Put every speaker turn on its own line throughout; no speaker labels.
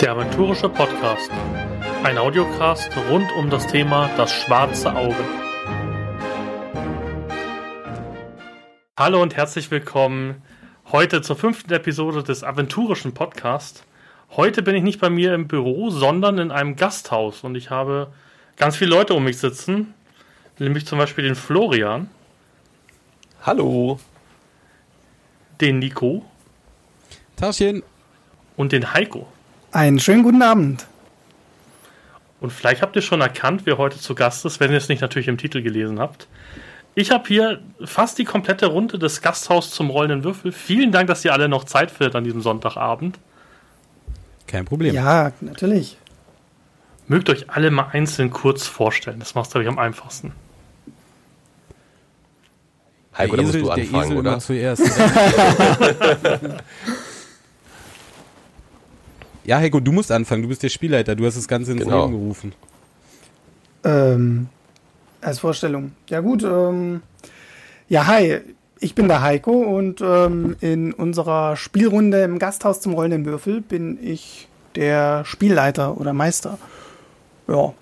Der Aventurische Podcast. Ein Audiocast rund um das Thema Das schwarze Auge. Hallo und herzlich willkommen heute zur fünften Episode des Aventurischen Podcasts. Heute bin ich nicht bei mir im Büro, sondern in einem Gasthaus und ich habe ganz viele Leute um mich sitzen, nämlich zum Beispiel den Florian.
Hallo.
Den Nico.
Taschen.
Und den Heiko.
Einen schönen guten Abend.
Und vielleicht habt ihr schon erkannt, wer heute zu Gast ist, wenn ihr es nicht natürlich im Titel gelesen habt. Ich habe hier fast die komplette Runde des Gasthaus zum rollenden Würfel. Vielen Dank, dass ihr alle noch Zeit findet an diesem Sonntagabend.
Kein Problem.
Ja, natürlich.
Mögt euch alle mal einzeln kurz vorstellen. Das macht es, glaube ich, am einfachsten.
Heiko, da musst du anfangen, oder?
zuerst. ja, Heiko, du musst anfangen. Du bist der Spielleiter. Du hast das Ganze ins
Genau.
Leben gerufen.
Ähm, als Vorstellung. Ja gut, ähm, ja hi, ich bin der Heiko und ähm, in unserer Spielrunde im Gasthaus zum rollenden Würfel bin ich der Spielleiter oder Meister. Ja,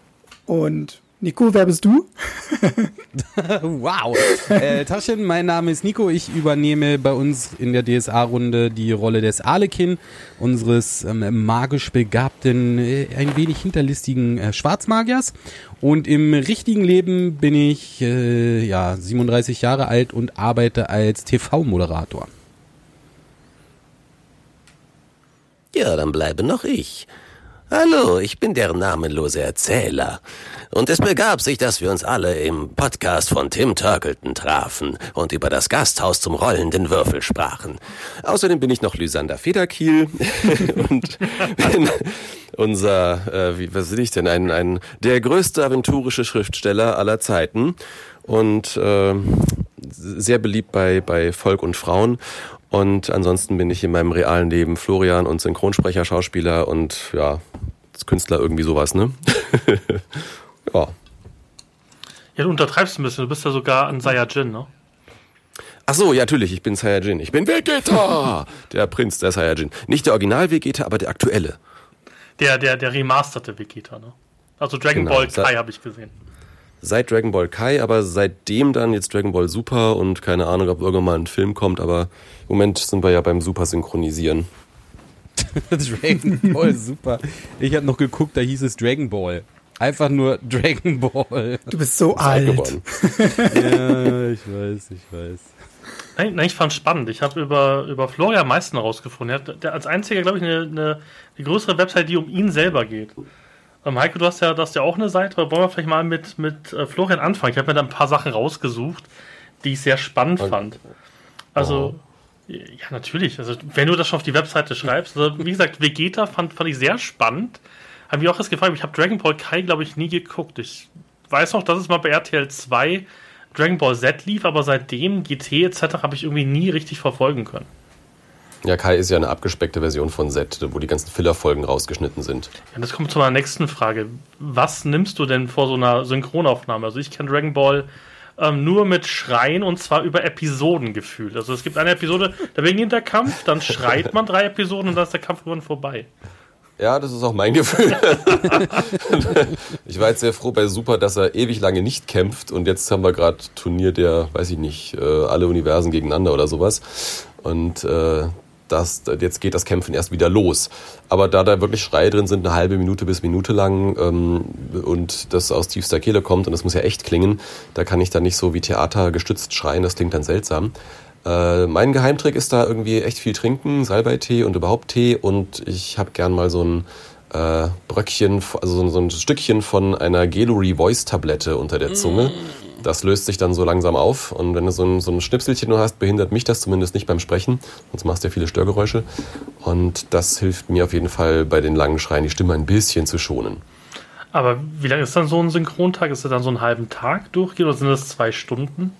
und Nico, wer bist du?
wow. Äh, Taschen, mein Name ist Nico. Ich übernehme bei uns in der DSA-Runde die Rolle des Arlekin, unseres ähm, magisch begabten, äh, ein wenig hinterlistigen äh, Schwarzmagiers. Und im richtigen Leben bin ich äh, ja 37 Jahre alt und arbeite als TV-Moderator.
Ja, dann bleibe noch ich. Hallo, ich bin der namenlose Erzähler. Und es begab sich, dass wir uns alle im Podcast von Tim Turkleton trafen und über das Gasthaus zum rollenden Würfel sprachen.
Außerdem bin ich noch Lysander Federkiel und bin unser, äh, wie, was bin ich denn, ein, ein, der größte aventurische Schriftsteller aller Zeiten und äh, sehr beliebt bei, bei Volk und Frauen. Und ansonsten bin ich in meinem realen Leben Florian und Synchronsprecher, Schauspieler und ja, Künstler irgendwie sowas, ne? ja.
Ja, du untertreibst ein bisschen. Du bist ja sogar ein Saiyajin, ne?
Ach so, ja, natürlich, ich bin Saiyajin. Ich bin Vegeta! der Prinz der Saiyajin. Nicht der Original Vegeta, aber der aktuelle.
Der, der, der remasterte Vegeta, ne? Also Dragon
Genau,
Ball Kai habe ich gesehen.
Seit Dragon Ball Kai, aber seitdem dann jetzt Dragon Ball Super und keine Ahnung, ob irgendwann mal ein Film kommt, aber im Moment sind wir ja beim Super Synchronisieren.
Dragon Ball, super. Ich habe noch geguckt, da hieß es Dragon Ball. Einfach nur Dragon Ball.
Du bist so
alt
ja, ich weiß, ich weiß.
Nein, nein ich fand spannend. Ich habe über, über Florian Meißen herausgefunden. Er hat der als einziger, glaube ich, eine, eine, eine größere Website, die um ihn selber geht. Ähm, Heiko, du hast ja, du hast ja auch eine Seite. aber Wollen wir vielleicht mal mit, mit äh, Florian anfangen? Ich habe mir da ein paar Sachen rausgesucht, die ich sehr spannend
Okay.
fand. Also, ja, natürlich. Also, wenn du das schon auf die Webseite schreibst. Also, wie gesagt, Vegeta fand, fand ich sehr spannend. Habe mich auch das gefragt. Ich habe Dragon Ball Kai, glaube ich, nie geguckt. Ich weiß noch, dass es mal bei RTL 2 Dragon Ball Z lief, aber seitdem GT etc. habe ich irgendwie nie richtig verfolgen können.
Ja, Kai ist ja eine abgespeckte Version von Z, wo die ganzen Filler-Folgen rausgeschnitten sind.
Ja, das kommt zu meiner nächsten Frage. Was nimmst du denn vor so einer Synchronaufnahme? Also ich kenne Dragon Ball ähm, nur mit Schreien und zwar über Episoden gefühlt. Also es gibt eine Episode, da beginnt der Kampf, dann schreit man drei Episoden und dann ist der Kampf irgendwann vorbei.
Ja, das ist auch mein Gefühl. ich war jetzt sehr froh bei Super, dass er ewig lange nicht kämpft und jetzt haben wir gerade Turnier der, weiß ich nicht, äh, alle Universen gegeneinander oder sowas. Und äh, das, jetzt geht das Kämpfen erst wieder los. Aber da da wirklich Schreie drin sind, eine halbe Minute bis Minute lang ähm, und das aus tiefster Kehle kommt und das muss ja echt klingen, da kann ich dann nicht so wie Theater gestützt schreien, das klingt dann seltsam. Äh, mein Geheimtrick ist da irgendwie echt viel trinken, Salbeitee und überhaupt Tee und ich habe gern mal so ein äh, Bröckchen, also so, so ein Stückchen von einer Geluri Voice Tablette unter der Zunge. Das löst sich dann so langsam auf und wenn du so ein, so ein Schnipselchen nur hast, behindert mich das zumindest nicht beim Sprechen, sonst machst du ja viele Störgeräusche und das hilft mir auf jeden Fall bei den langen Schreien die Stimme ein bisschen zu schonen.
Aber wie lange ist dann so ein Synchrontag? Ist das dann so einen halben Tag durchgehen oder sind das zwei Stunden?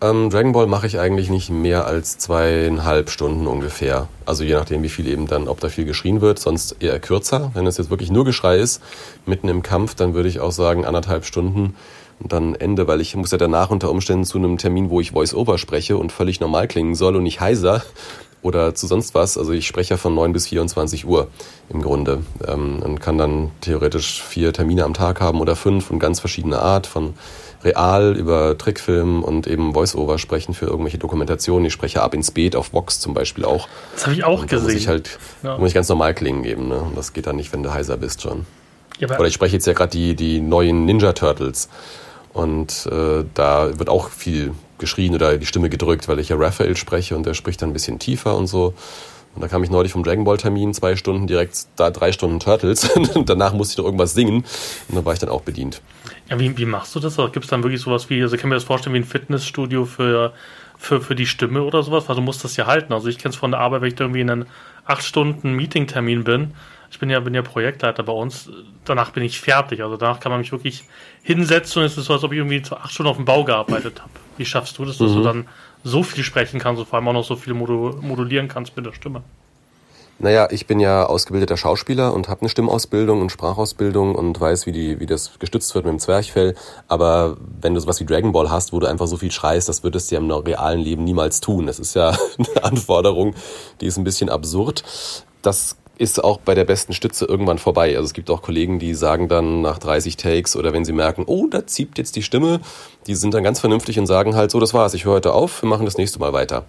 Ähm, Dragon Ball mache ich eigentlich nicht mehr als zweieinhalb Stunden ungefähr. Also je nachdem, wie viel eben dann, ob da viel geschrien wird, sonst eher kürzer. Wenn es jetzt wirklich nur Geschrei ist, mitten im Kampf, dann würde ich auch sagen anderthalb Stunden und dann Ende, weil ich muss ja danach unter Umständen zu einem Termin, wo ich Voice-Over spreche und völlig normal klingen soll und nicht heiser. Oder zu sonst was. Also ich spreche ja von 9 bis 24 Uhr im Grunde ähm, und kann dann theoretisch vier Termine am Tag haben oder fünf und ganz verschiedene Art von real über Trickfilm und eben Voice-Over sprechen für irgendwelche Dokumentationen. Ich spreche ab ins Beet auf Vox zum Beispiel auch.
Das habe ich auch gesehen.
muss ich halt
Ja.
muss ich ganz normal klingen geben. Ne? Und das geht dann nicht, wenn du heiser bist schon.
ja,
Oder ich spreche jetzt ja gerade die, die neuen Ninja Turtles. Und äh, da wird auch viel geschrien oder die Stimme gedrückt, weil ich ja Raphael spreche und der spricht dann ein bisschen tiefer und so. Und da kam ich neulich vom Dragon Ball Termin, zwei Stunden direkt da drei Stunden Turtles. und danach musste ich noch irgendwas singen. Und da war ich dann auch bedient.
Ja, wie, wie machst du das? Gibt es dann wirklich sowas wie, also ich kann mir das vorstellen, wie ein Fitnessstudio für, für, für die Stimme oder sowas, weil du musst das ja halten. Also ich kenne es von der Arbeit, wenn ich irgendwie in einem 8-Stunden-Meeting-Termin bin. Ich bin ja, bin ja Projektleiter bei uns. Danach bin ich fertig. Also danach kann man mich wirklich hinsetzen und es ist so, als ob ich irgendwie acht Stunden auf dem Bau gearbeitet habe. Wie schaffst du das, dass du dann so viel sprechen kannst und vor allem auch noch so viel modu modulieren kannst mit der Stimme?
Naja, ich bin ja ausgebildeter Schauspieler und habe eine Stimmausbildung und Sprachausbildung und weiß, wie, die, wie das gestützt wird mit dem Zwerchfell. Aber wenn du sowas wie Dragon Ball hast, wo du einfach so viel schreist, das würdest du ja im realen Leben niemals tun. Das ist ja eine Anforderung, die ist ein bisschen absurd. Das ist auch bei der besten Stütze irgendwann vorbei. Also es gibt auch Kollegen, die sagen dann nach 30 Takes oder wenn sie merken, oh, da zieht jetzt die Stimme, die sind dann ganz vernünftig und sagen halt, so, das war's, ich höre heute auf, wir machen das nächste Mal weiter.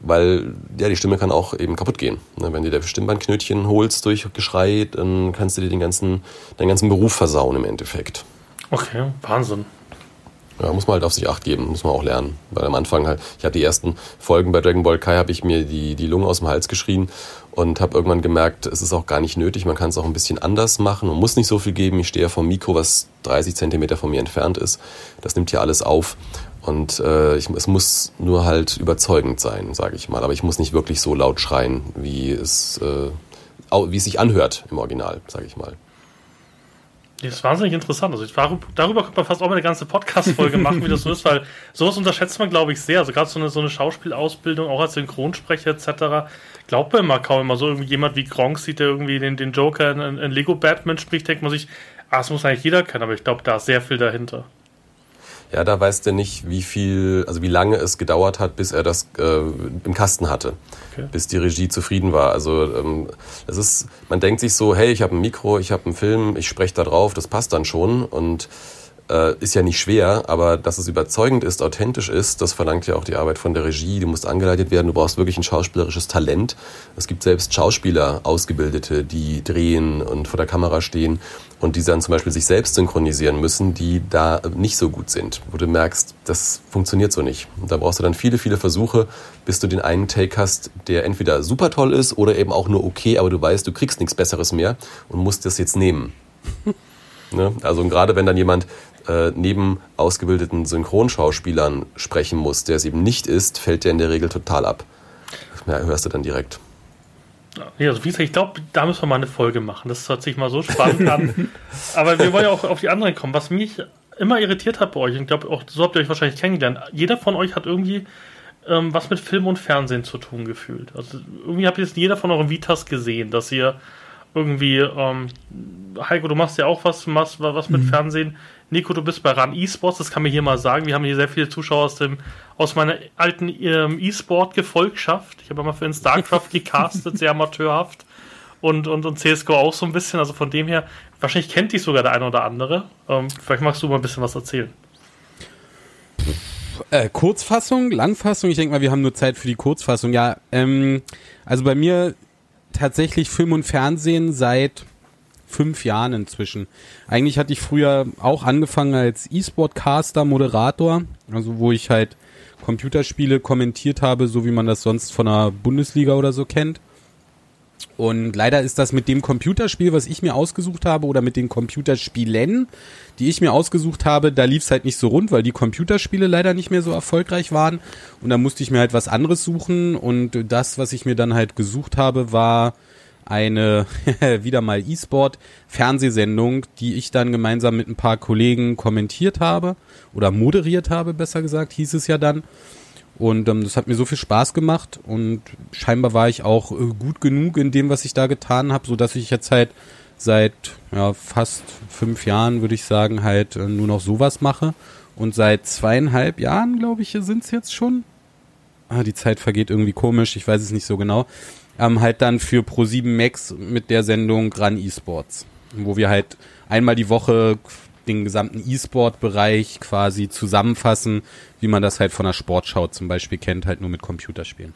Weil ja, die Stimme kann auch eben kaputt gehen. Ne, Wenn du dir Stimmbandknötchen holst durch Geschrei, dann kannst du dir den ganzen, deinen ganzen Beruf versauen im Endeffekt.
Okay, Wahnsinn.
Ja, muss man halt auf sich acht geben, muss man auch lernen. Weil am Anfang halt, ich habe die ersten Folgen bei Dragon Ball Kai, habe ich mir die, die Lunge aus dem Hals geschrien und habe irgendwann gemerkt, es ist auch gar nicht nötig, man kann es auch ein bisschen anders machen und muss nicht so viel geben. Ich stehe ja vom Mikro, was 30 Zentimeter von mir entfernt ist. Das nimmt hier alles auf. Und äh, ich, es muss nur halt überzeugend sein, sage ich mal. Aber ich muss nicht wirklich so laut schreien, wie es, äh, wie es sich anhört im Original, sage ich mal.
Das ist wahnsinnig interessant. Also darüber, könnte man fast auch mal eine ganze Podcast-Folge machen, wie das so ist, weil sowas unterschätzt man, glaube ich, sehr. Also gerade so eine, so eine Schauspielausbildung, auch als Synchronsprecher etc., glaubt man immer kaum immer so. Irgendwie jemand wie Gronk sieht, der irgendwie den, den Joker in, in, Lego Batman spricht, denkt man sich, ah, das muss eigentlich jeder können, aber ich glaube, da ist sehr viel dahinter.
Ja, da weiß der nicht, wie viel, also wie lange es gedauert hat, bis er das äh, im Kasten hatte,
Okay.
bis die Regie zufrieden war. Also ähm, es ist, man denkt sich so, hey, ich habe ein Mikro, ich habe einen Film, ich spreche da drauf, das passt dann schon und äh, ist ja nicht schwer, aber dass es überzeugend ist, authentisch ist, das verlangt ja auch die Arbeit von der Regie. Du musst angeleitet werden, du brauchst wirklich ein schauspielerisches Talent. Es gibt selbst Schauspieler, Ausgebildete, die drehen und vor der Kamera stehen und die dann zum Beispiel sich selbst synchronisieren müssen, die da nicht so gut sind, wo du merkst, das funktioniert so nicht. Und da brauchst du dann viele, viele Versuche, bis du den einen Take hast, der entweder super toll ist oder eben auch nur okay, aber du weißt, du kriegst nichts Besseres mehr und musst das jetzt nehmen. Ne? Also gerade wenn dann jemand äh, neben ausgebildeten Synchronschauspielern sprechen muss, der es eben nicht ist, fällt der in der Regel total ab. Das hörst du dann direkt.
Ja, also wie gesagt, ich glaube, da müssen wir mal eine Folge machen. Das hört sich mal so spannend an. Aber wir wollen ja auch auf die anderen kommen. Was mich immer irritiert hat bei euch, und ich glaube, auch so habt ihr euch wahrscheinlich kennengelernt, jeder von euch hat irgendwie ähm, was mit Film und Fernsehen zu tun gefühlt. Also irgendwie habt ihr es in jeder von euren Vitas gesehen, dass ihr irgendwie, ähm, Heiko, du machst ja auch was, machst was mit Fernsehen. Nico, du bist bei RAN eSports, das kann mir hier mal sagen. Wir haben hier sehr viele Zuschauer aus dem aus meiner alten ähm, E-Sport-Gefolgschaft. Ich habe mal für den StarCraft gecastet, sehr amateurhaft. Und, und, und CSGO auch so ein bisschen. Also von dem her, wahrscheinlich kennt dich sogar der eine oder andere. Ähm, vielleicht magst du mal ein bisschen was erzählen.
Äh, Kurzfassung, Langfassung, ich denke mal, wir haben nur Zeit für die Kurzfassung. Ja, ähm, also bei mir tatsächlich Film und Fernsehen seit fünf Jahren inzwischen. Eigentlich hatte ich früher auch angefangen als E-Sport-Caster, Moderator, also wo ich halt Computerspiele kommentiert habe, so wie man das sonst von der Bundesliga oder so kennt. Und leider ist das mit dem Computerspiel, was ich mir ausgesucht habe, oder mit den Computerspielen, die ich mir ausgesucht habe, da lief es halt nicht so rund, weil die Computerspiele leider nicht mehr so erfolgreich waren. Und da musste ich mir halt was anderes suchen. Und das, was ich mir dann halt gesucht habe, war eine wieder mal E-Sport-Fernsehsendung, die ich dann gemeinsam mit ein paar Kollegen kommentiert habe oder moderiert habe, besser gesagt, hieß es ja dann. Und ähm, das hat mir so viel Spaß gemacht und scheinbar war ich auch äh, gut genug in dem, was ich da getan habe, so dass ich jetzt halt seit ja, fast fünf Jahren, würde ich sagen, halt äh, nur noch sowas mache. Und seit zweieinhalb Jahren, glaube ich, sind es jetzt schon. ah, die Zeit vergeht irgendwie komisch, ich weiß es nicht so genau, ähm, halt dann für Pro7 Max mit der Sendung Run Esports, wo wir halt einmal die Woche den gesamten E-Sport-Bereich quasi zusammenfassen, wie man das halt von der Sportschau zum Beispiel kennt, halt nur mit Computerspielen.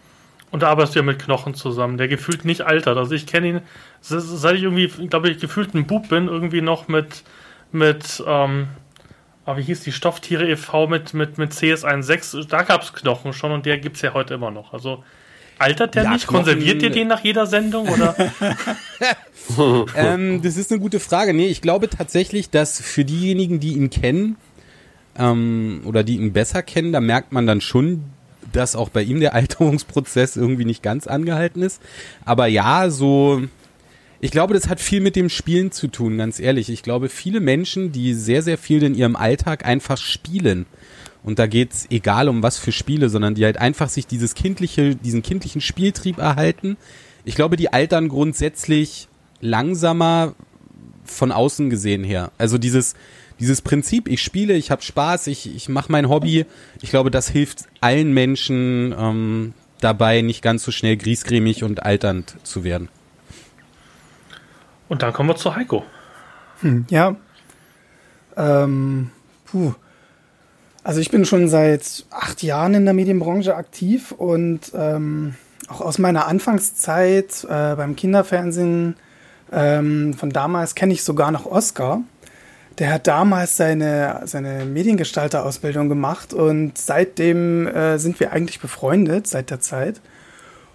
Und da arbeitest du ja mit Knochen zusammen, der gefühlt nicht altert. Also ich kenne ihn, seit ich irgendwie, glaube ich, gefühlt ein Bub bin, irgendwie noch mit, mit, ähm, aber wie hieß die Stofftiere e.V. mit, mit, mit CS16, da gab es Knochen schon und der gibt es ja heute immer noch. Also altert der ja, nicht? Knochen, Konserviert ihr den nach jeder Sendung oder?
ähm, das ist eine gute Frage. Nee, ich glaube tatsächlich, dass für diejenigen, die ihn kennen, ähm, oder die ihn besser kennen, da merkt man dann schon dass auch bei ihm der Alterungsprozess irgendwie nicht ganz angehalten ist. Aber ja, so, ich glaube, das hat viel mit dem Spielen zu tun, ganz ehrlich. Ich glaube, viele Menschen, die sehr, sehr viel in ihrem Alltag einfach spielen, und da geht's egal um was für Spiele, sondern die halt einfach sich dieses kindliche, diesen kindlichen Spieltrieb erhalten. Ich glaube, die altern grundsätzlich langsamer von außen gesehen her. Also dieses, dieses Prinzip, ich spiele, ich habe Spaß, ich, ich mache mein Hobby, ich glaube, das hilft allen Menschen ähm, dabei, nicht ganz so schnell griesgrämig und alternd zu werden.
Und dann kommen wir zu Heiko.
Hm, ja. Ähm, puh. Also ich bin schon seit acht Jahren in der Medienbranche aktiv und ähm, auch aus meiner Anfangszeit äh, beim Kinderfernsehen ähm, von damals kenne ich sogar noch Oscar. Der hat damals seine, seine Mediengestalter-Ausbildung gemacht und seitdem äh, sind wir eigentlich befreundet, seit der Zeit.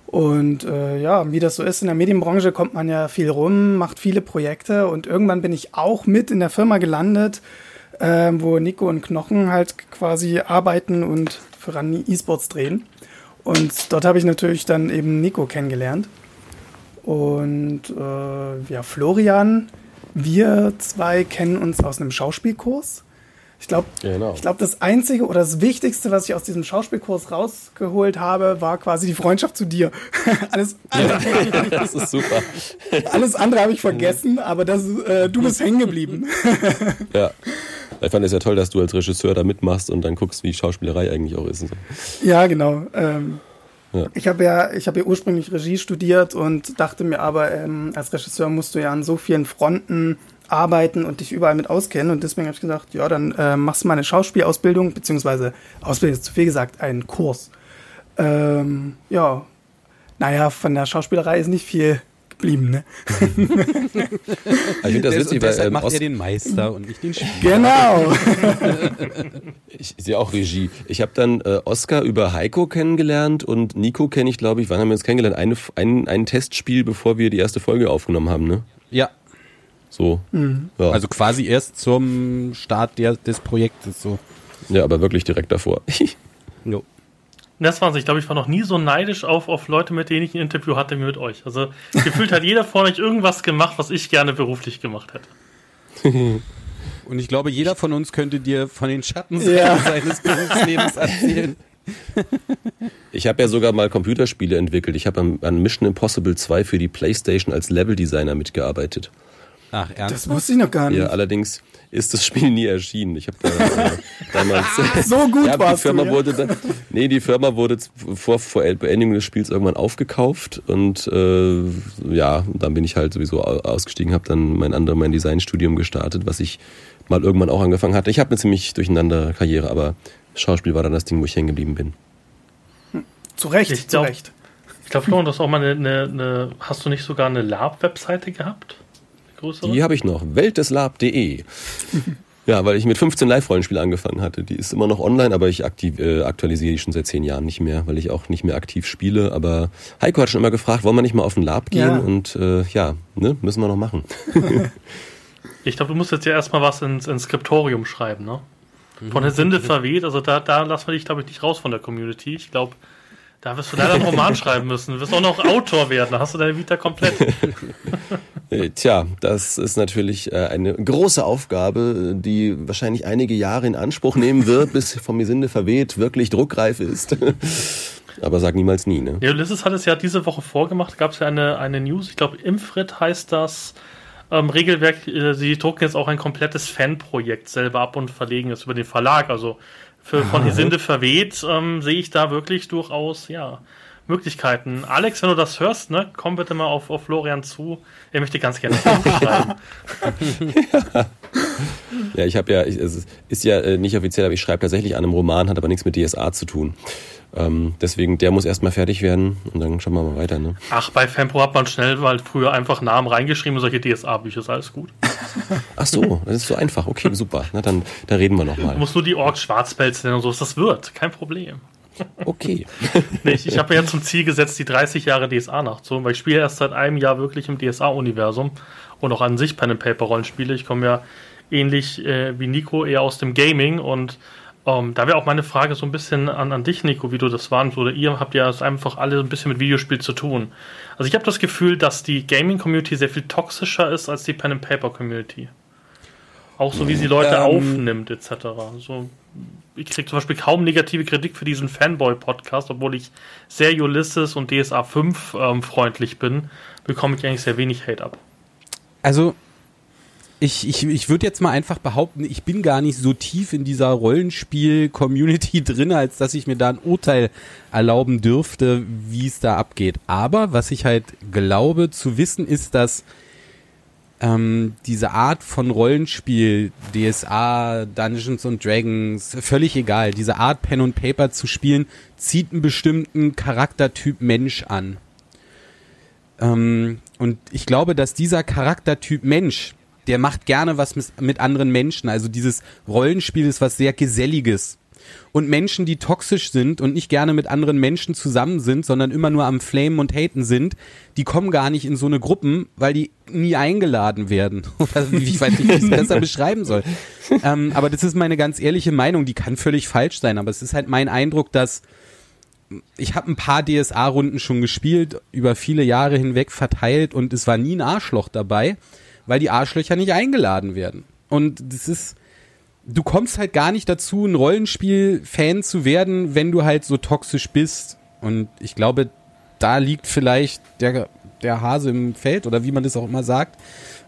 Und äh, ja, wie das so ist in der Medienbranche, kommt man ja viel rum, macht viele Projekte und irgendwann bin ich auch mit in der Firma gelandet, äh, wo Nico und Knochen halt quasi arbeiten und für Rani E-Sports drehen. Und dort habe ich natürlich dann eben Nico kennengelernt. Und äh, ja, Florian wir zwei kennen uns aus einem Schauspielkurs. Ich glaube, genau. ich glaub, das Einzige oder das Wichtigste, was ich aus diesem Schauspielkurs rausgeholt habe, war quasi die Freundschaft zu dir. alles,
ja, das ist super.
alles andere habe ich vergessen, aber das, äh, du bist hängen geblieben.
ja. Ich fand es ja toll, dass du als Regisseur da mitmachst und dann guckst, wie Schauspielerei eigentlich auch ist. So.
Ja, genau. Ähm, ja. Ich habe ja, ich habe ja ursprünglich Regie studiert und dachte mir aber, ähm, als Regisseur musst du ja an so vielen Fronten arbeiten und dich überall mit auskennen. Und deswegen habe ich gesagt, ja, dann äh, machst du mal eine Schauspielausbildung, beziehungsweise Ausbildung ist zu viel gesagt, einen Kurs. Ähm, ja, naja, von der Schauspielerei ist nicht viel geblieben, ne?
ich finde das witzig, weil ähm, macht er den Meister und nicht den Spieler.
Genau.
ich sehe auch Regie. Ich habe dann äh, Oscar über Heiko kennengelernt und Nico kenne ich, glaube ich, wann haben wir uns kennengelernt? Eine, ein, ein Testspiel, bevor wir die erste Folge aufgenommen haben, ne?
Ja.
So.
Mhm. Ja. Also quasi erst zum Start der, des Projektes so.
Ja, aber wirklich direkt davor.
jo. Das war's. Ich glaube, ich war noch nie so neidisch auf, auf Leute, mit denen ich ein Interview hatte, wie mit euch. Also gefühlt hat jeder von euch irgendwas gemacht, was ich gerne beruflich gemacht hätte.
Und ich glaube, jeder von uns könnte dir von den Schatten ja. seines Berufslebens erzählen.
Ich habe ja sogar mal Computerspiele entwickelt. Ich habe an Mission Impossible 2 für die PlayStation als Leveldesigner mitgearbeitet.
Ach, ernsthaft? Das wusste ich noch gar nicht.
Ja, allerdings ist das Spiel nie erschienen. Ich habe da äh, damals
so gut ja,
die Firma du, ja? wurde dann, nee, die Firma wurde vor, vor Beendigung des Spiels irgendwann aufgekauft und äh, ja, dann bin ich halt sowieso ausgestiegen, habe dann mein anderes mein Designstudium gestartet, was ich mal irgendwann auch angefangen hatte. Ich habe eine ziemlich durcheinander Karriere, aber Schauspiel war dann das Ding, wo ich hängen geblieben bin.
Zu Recht, ich
glaub,
zu Recht.
Ich glaube, Florian, du hast auch mal eine, eine, eine, hast du nicht sogar eine Lab-Webseite gehabt?
Größere? Die habe ich noch. Welteslab.de. ja, weil ich mit 15 Live-Rollenspielen angefangen hatte. Die ist immer noch online, aber ich aktiv, äh, aktualisiere die schon seit 10 Jahren nicht mehr, weil ich auch nicht mehr aktiv spiele. Aber Heiko hat schon immer gefragt, wollen wir nicht mal auf den Lab gehen? Ja. Und äh, ja, ne, müssen wir noch machen.
ich glaube, du musst jetzt ja erstmal was ins, ins Skriptorium schreiben, ne? Von der Sinde verweht, also da, da lassen wir dich, glaube ich, nicht raus von der Community. Ich glaube, da wirst du leider einen Roman schreiben müssen. Du wirst auch noch Autor werden. Da hast du deine Vita komplett.
Äh, tja, das ist natürlich äh, eine große Aufgabe, die wahrscheinlich einige Jahre in Anspruch nehmen wird, bis vom Gesinde verweht wirklich druckreif ist. Aber sag niemals nie, ne?
Ja, Ulysses hat es ja diese Woche vorgemacht. Gab es ja eine, eine News, ich glaube, Imfrit heißt das. Ähm, Regelwerk, äh, sie drucken jetzt auch ein komplettes Fanprojekt selber ab und verlegen es über den Verlag. Also für, von Hisinde verweht, ähm, sehe ich da wirklich durchaus, ja, Möglichkeiten. Alex, wenn du das hörst, ne, komm bitte mal auf, auf Florian zu. Er möchte ganz gerne schreiben.
ja, ich habe ja, ich, es ist ja äh, nicht offiziell, aber ich schreibe tatsächlich an einem Roman, hat aber nichts mit DSA zu tun. Ähm, deswegen, der muss erstmal fertig werden und dann schauen wir mal weiter. Ne?
Ach, bei Fanpro hat man schnell weil früher einfach Namen reingeschrieben und solche DSA-Bücher, ist alles gut.
Ach so, das ist so einfach. Okay, super. Na, dann, dann reden wir nochmal.
Du musst nur die Orks Schwarzpelz nennen und so, das wird, kein Problem.
Okay.
nee, ich, ich habe mir jetzt zum Ziel gesetzt, die 30 Jahre DSA nachzuholen, weil ich spiele erst seit einem Jahr wirklich im DSA-Universum und auch an sich Pen and Paper Rollenspiele. Ich komme ja ähnlich äh, wie Nico eher aus dem Gaming und ähm, da wäre auch meine Frage so ein bisschen an, an dich, Nico, wie du das warst. Oder ihr habt ja einfach alle ein bisschen mit Videospiel zu tun. Also ich habe das Gefühl, dass die Gaming-Community sehr viel toxischer ist als die Pen and Paper Community. Auch so wie sie Leute ähm, aufnimmt, etc. So, ich kriege zum Beispiel kaum negative Kritik für diesen Fanboy-Podcast, obwohl ich sehr Ulysses und DSA 5 ähm, freundlich bin, bekomme ich eigentlich sehr wenig Hate ab.
Also, ich, ich, ich würde jetzt mal einfach behaupten, ich bin gar nicht so tief in dieser Rollenspiel-Community drin, als dass ich mir da ein Urteil erlauben dürfte, wie es da abgeht. Aber was ich halt glaube zu wissen, ist, dass ähm, diese Art von Rollenspiel, DSA, Dungeons and Dragons, völlig egal, diese Art Pen und Paper zu spielen, zieht einen bestimmten Charaktertyp Mensch an. Ähm, und ich glaube, dass dieser Charaktertyp Mensch, der macht gerne was mit anderen Menschen. Also dieses Rollenspiel ist was sehr Geselliges. Und Menschen, die toxisch sind und nicht gerne mit anderen Menschen zusammen sind, sondern immer nur am Flamen und Haten sind, die kommen gar nicht in so eine Gruppen, weil die nie eingeladen werden. ich weiß nicht, wie ich es besser beschreiben soll. Ähm, aber das ist meine ganz ehrliche Meinung, die kann völlig falsch sein, aber es ist halt mein Eindruck, dass ich habe ein paar DSA-Runden schon gespielt, über viele Jahre hinweg verteilt und es war nie ein Arschloch dabei, weil die Arschlöcher nicht eingeladen werden. Und das ist, du kommst halt gar nicht dazu, ein Rollenspiel-Fan zu werden, wenn du halt so toxisch bist. Und ich glaube, da liegt vielleicht der, der Hase im Feld oder wie man das auch immer sagt.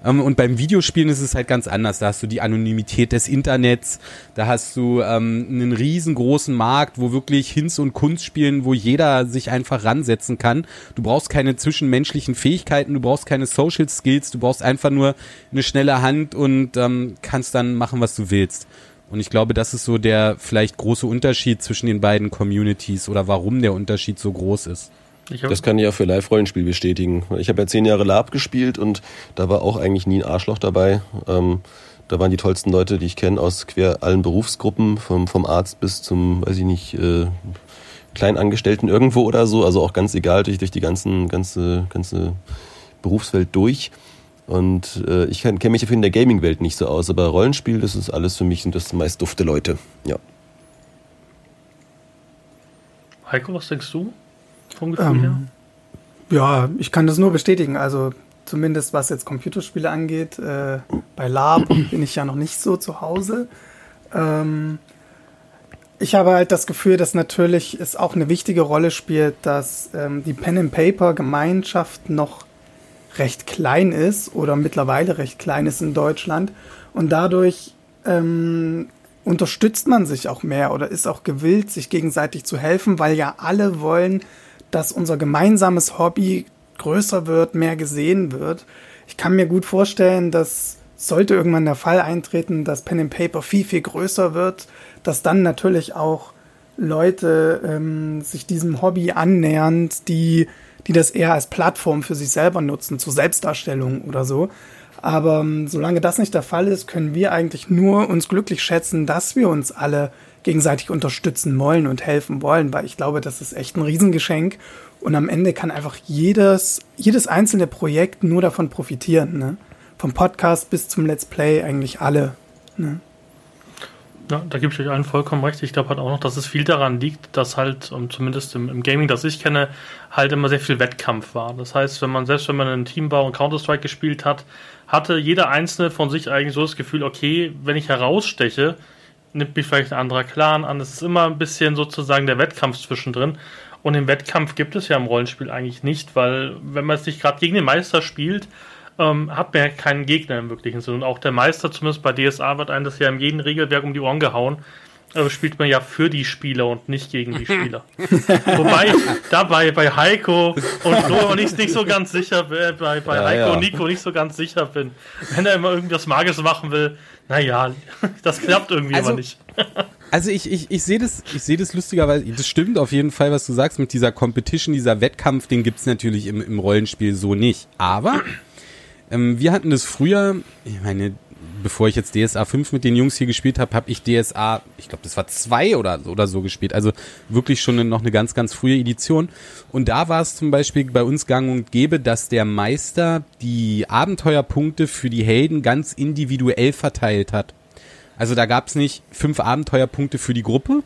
Ähm, und beim Videospielen ist es halt ganz anders. Da hast du die Anonymität des Internets, da hast du ähm, einen riesengroßen Markt, wo wirklich Hinz und Kunst spielen, wo jeder sich einfach ransetzen kann. Du brauchst keine zwischenmenschlichen Fähigkeiten, du brauchst keine Social Skills, du brauchst einfach nur eine schnelle Hand und ähm, kannst dann machen, was du willst. Und ich glaube, das ist so der vielleicht große Unterschied zwischen den beiden Communities oder warum der Unterschied so groß ist.
Das kann ich auch für Live-Rollenspiel bestätigen. Ich habe ja zehn Jahre Lab gespielt und da war auch eigentlich nie ein Arschloch dabei. Ähm, da waren die tollsten Leute, die ich kenne, aus quer allen Berufsgruppen, vom, vom Arzt bis zum, weiß ich nicht, äh, Kleinangestellten irgendwo oder so. Also auch ganz egal durch, durch die ganzen, ganze, ganze Berufswelt durch. Und äh, ich kenne mich in der Gaming-Welt nicht so aus, aber Rollenspiel, das ist alles für mich, sind das meist dufte Leute. Ja.
Heiko, was denkst du? Vom Gefühl ähm, her?
Ja, ich kann das nur bestätigen. Also zumindest was jetzt Computerspiele angeht. Äh, bei Lab bin ich ja noch nicht so zu Hause. Ähm, ich habe halt das Gefühl, dass natürlich es auch eine wichtige Rolle spielt, dass ähm, die Pen-and-Paper-Gemeinschaft noch recht klein ist oder mittlerweile recht klein ist in Deutschland und dadurch ähm, unterstützt man sich auch mehr oder ist auch gewillt, sich gegenseitig zu helfen, weil ja alle wollen, dass unser gemeinsames Hobby größer wird, mehr gesehen wird. Ich kann mir gut vorstellen, dass sollte irgendwann der Fall eintreten, dass Pen and Paper viel, viel größer wird, dass dann natürlich auch Leute ähm, sich diesem Hobby annähern, die, die das eher als Plattform für sich selber nutzen, zur Selbstdarstellung oder so. Aber ähm, solange das nicht der Fall ist, können wir eigentlich nur uns glücklich schätzen, dass wir uns alle gegenseitig unterstützen wollen und helfen wollen, weil ich glaube, das ist echt ein Riesengeschenk. Und am Ende kann einfach jedes, jedes einzelne Projekt nur davon profitieren. Ne? Vom Podcast bis zum Let's Play eigentlich alle. Ne?
Ja, da gebe ich euch allen vollkommen recht. Ich glaube halt auch noch, dass es viel daran liegt, dass halt, um, zumindest im, im, Gaming, das ich kenne, halt immer sehr viel Wettkampf war. Das heißt, wenn man, selbst wenn man einen Teambau und Counter-Strike gespielt hat, hatte jeder Einzelne von sich eigentlich so das Gefühl, okay, wenn ich heraussteche, nimmt mich vielleicht ein anderer Clan an. Es ist immer ein bisschen sozusagen der Wettkampf zwischendrin. Und den Wettkampf gibt es ja im Rollenspiel eigentlich nicht, weil wenn man es nicht gerade gegen den Meister spielt, ähm, hat man ja keinen Gegner im wirklichen Sinne. Und auch der Meister, zumindest bei DSA, wird einem das ja in jedem Regelwerk um die Ohren gehauen. Äh, spielt man ja für die Spieler und nicht gegen die Spieler. Wobei ich dabei bei Heiko und Flo nicht, nicht so ganz sicher, äh, bei, bei
Ja,
Heiko
ja.
und Nico nicht so ganz sicher bin. Wenn er immer irgendwas Magisches machen will, naja, das klappt irgendwie
Also-
immer nicht.
Also ich, ich, ich sehe das, ich sehe das lustigerweise, das stimmt auf jeden Fall, was du sagst, mit dieser Competition, dieser Wettkampf, den gibt's natürlich im, im Rollenspiel so nicht. Aber ähm, wir hatten das früher, ich meine, bevor ich jetzt DSA 5 mit den Jungs hier gespielt habe, habe ich DSA, ich glaube, das war zwei oder, oder so gespielt. Also wirklich schon eine, noch eine ganz, ganz frühe Edition. Und da war es zum Beispiel bei uns gang und gäbe, dass der Meister die Abenteuerpunkte für die Helden ganz individuell verteilt hat. Also da gab's nicht fünf Abenteuerpunkte für die Gruppe,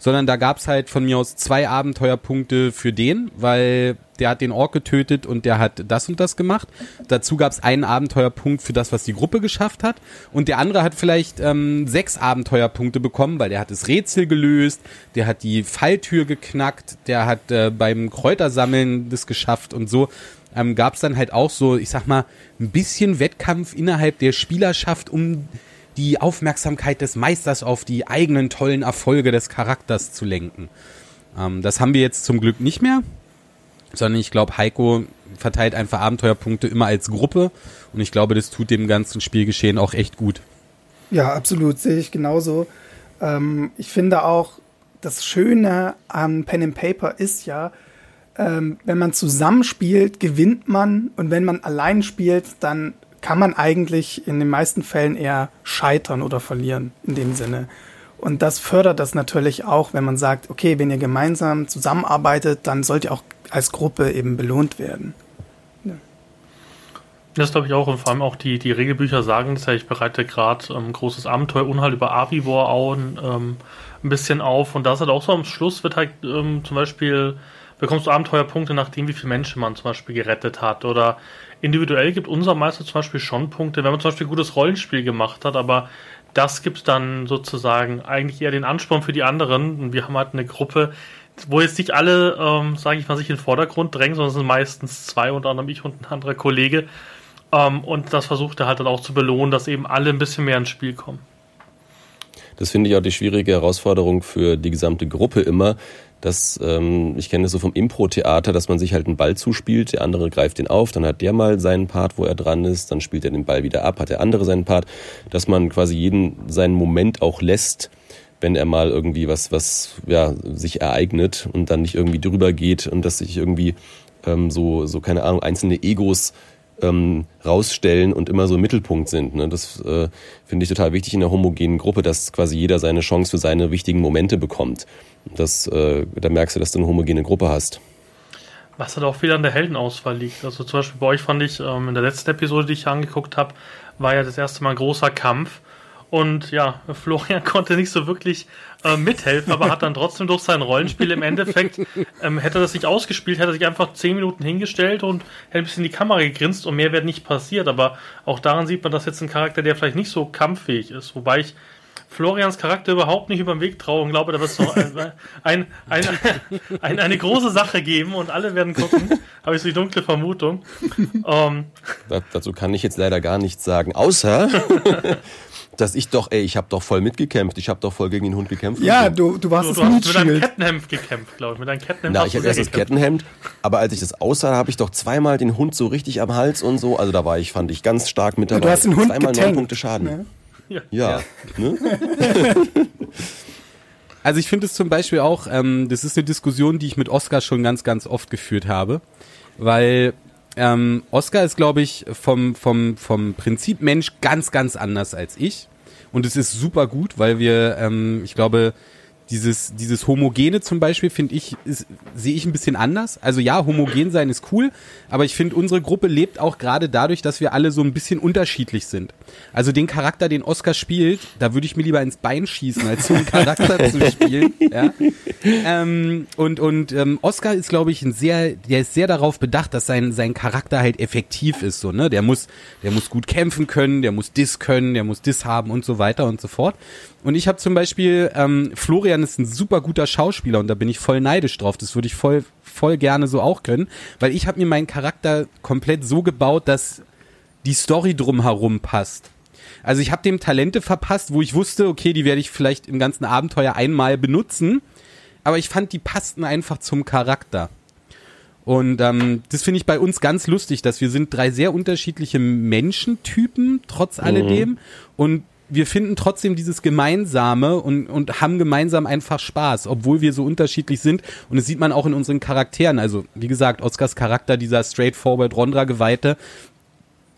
sondern da gab's halt von mir aus zwei Abenteuerpunkte für den, weil der hat den Ork getötet und der hat das und das gemacht. Dazu gab's einen Abenteuerpunkt für das, was die Gruppe geschafft hat. Und der andere hat vielleicht ähm, sechs Abenteuerpunkte bekommen, weil der hat das Rätsel gelöst, der hat die Falltür geknackt, der hat äh, beim Kräutersammeln das geschafft und so. Ähm, gab's dann halt auch so, ich sag mal, ein bisschen Wettkampf innerhalb der Spielerschaft, um die Aufmerksamkeit des Meisters auf die eigenen tollen Erfolge des Charakters zu lenken. Ähm, das haben wir jetzt zum Glück nicht mehr, sondern ich glaube, Heiko verteilt einfach Abenteuerpunkte immer als Gruppe und ich glaube, das tut dem ganzen Spielgeschehen auch echt gut.
Ja, absolut, sehe ich genauso. Ähm, ich finde auch, das Schöne an Pen and Paper ist ja, ähm, wenn man zusammenspielt, gewinnt man und wenn man allein spielt, dann kann man eigentlich in den meisten Fällen eher scheitern oder verlieren in dem Sinne. Und das fördert das natürlich auch, wenn man sagt, okay, wenn ihr gemeinsam zusammenarbeitet, dann sollt ihr auch als Gruppe eben belohnt werden.
Das glaube ich auch und vor allem auch die, die Regelbücher sagen das ja, ich bereite gerade ähm, großes Abenteuer Unheil über Avivor Auen ähm, ein bisschen auf und da ist halt auch so am Schluss wird halt ähm, zum Beispiel bekommst du Abenteuerpunkte nachdem wie viele Menschen man zum Beispiel gerettet hat oder individuell gibt unser Meister zum Beispiel schon Punkte, wenn man zum Beispiel gutes Rollenspiel gemacht hat, aber das gibt dann sozusagen eigentlich eher den Ansporn für die anderen und wir haben halt eine Gruppe, wo jetzt nicht alle, ähm, sage ich mal, sich in den Vordergrund drängen, sondern es sind meistens zwei, unter anderem ich und ein anderer Kollege. Ähm, und das versucht er halt dann auch zu belohnen, dass eben alle ein bisschen mehr ins Spiel kommen.
Das finde ich auch die schwierige Herausforderung für die gesamte Gruppe immer. Dass, ähm, ich kenne das so vom Impro-Theater, dass man sich halt einen Ball zuspielt, der andere greift den auf, dann hat der mal seinen Part, wo er dran ist, dann spielt er den Ball wieder ab, hat der andere seinen Part, dass man quasi jeden seinen Moment auch lässt, wenn er mal irgendwie was, was ja, sich ereignet und dann nicht irgendwie drüber geht und dass sich irgendwie ähm, so, so, keine Ahnung, einzelne Egos ähm, rausstellen und immer so im Mittelpunkt sind. Ne? Das äh, finde ich total wichtig in der homogenen Gruppe, dass quasi jeder seine Chance für seine wichtigen Momente bekommt. Das, äh, da merkst du, dass du eine homogene Gruppe hast.
Was halt auch wieder an der Heldenauswahl liegt. Also zum Beispiel bei euch fand ich, ähm, in der letzten Episode, die ich angeguckt habe, war ja das erste Mal großer Kampf. Und ja, Florian konnte nicht so wirklich äh, mithelfen, aber hat dann trotzdem durch sein Rollenspiel im Endeffekt, ähm, hätte er das nicht ausgespielt, hätte er sich einfach zehn Minuten hingestellt und hätte ein bisschen in die Kamera gegrinst und mehr wäre nicht passiert. Aber auch daran sieht man, dass jetzt ein Charakter, der vielleicht nicht so kampffähig ist, wobei ich Florians Charakter überhaupt nicht über den Weg traue und glaube, da wird es noch ein, ein, ein, ein, eine große Sache geben und alle werden gucken. Habe ich so die dunkle Vermutung. Ähm,
Da, dazu kann ich jetzt leider gar nichts sagen, außer dass ich doch, ey, ich habe doch voll mitgekämpft, ich habe doch voll gegen den Hund gekämpft.
Ja, du, du warst
du, du hast mit einem
Meat-Shield.
Kettenhemd gekämpft, glaube ich. Mit einem Kettenhemd
Na, ich hatte erst das. Kettenhemd, aber als ich das aussah, habe ich doch zweimal den Hund so richtig am Hals und so. Also da war ich, fand ich ganz stark mit dabei.
Du hast den Hund
zweimal neun Punkte Schaden.
ne?
Ja.
Ja. Ne?
Also ich finde es zum Beispiel auch, ähm, das ist eine Diskussion, die ich mit Oscar schon ganz, ganz oft geführt habe, weil ähm, Oscar ist, glaube ich, vom, vom, vom Prinzip Mensch ganz, ganz anders als ich. Und es ist super gut, weil wir, ähm, ich glaube, dieses, dieses Homogene zum Beispiel, finde ich, sehe ich ein bisschen anders. Also ja, homogen sein ist cool, aber ich finde, unsere Gruppe lebt auch gerade dadurch, dass wir alle so ein bisschen unterschiedlich sind. Also den Charakter, den Oscar spielt, da würde ich mir lieber ins Bein schießen, als so einen Charakter zu spielen. Ja? Ähm, und und ähm, Oscar ist, glaube ich, ein sehr, der ist sehr darauf bedacht, dass sein sein Charakter halt effektiv ist. So ne, der muss, der muss gut kämpfen können, der muss Dis können, der muss Dis haben und so weiter und so fort. Und ich habe zum Beispiel, ähm, Florian ist ein super guter Schauspieler und da bin ich voll neidisch drauf. Das würde ich voll, voll gerne so auch können, weil ich habe mir meinen Charakter komplett so gebaut, dass die Story drumherum passt. Also ich habe dem Talente verpasst, wo ich wusste, okay, die werde ich vielleicht im ganzen Abenteuer einmal benutzen. Aber ich fand, die passten einfach zum Charakter. Und ähm, das finde ich bei uns ganz lustig, dass wir sind drei sehr unterschiedliche Menschentypen, trotz alledem. Und wir finden trotzdem dieses Gemeinsame und, und haben gemeinsam einfach Spaß, obwohl wir so unterschiedlich sind. Und das sieht man auch in unseren Charakteren. Also, wie gesagt, Oscars Charakter, dieser straightforward Rondra-Geweihte,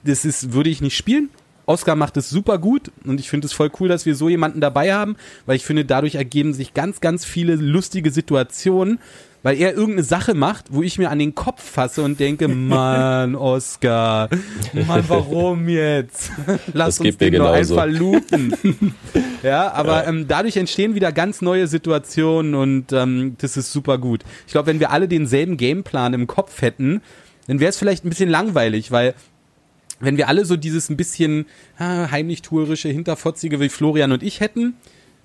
das ist, würde ich nicht spielen. Oscar macht es super gut und ich finde es voll cool, dass wir so jemanden dabei haben, weil ich finde, dadurch ergeben sich ganz, ganz viele lustige Situationen, weil er irgendeine Sache macht, wo ich mir an den Kopf fasse und denke, Mann, Oscar, Mann, warum jetzt? Lass
Das
uns den doch einfach looten. ja, aber Ähm, dadurch entstehen wieder ganz neue Situationen und ähm, das ist super gut. Ich glaube, wenn wir alle denselben Gameplan im Kopf hätten, dann wäre es vielleicht ein bisschen langweilig, weil wenn wir alle so dieses ein bisschen ah, heimlichtuerische, hinterfotzige wie Florian und ich hätten,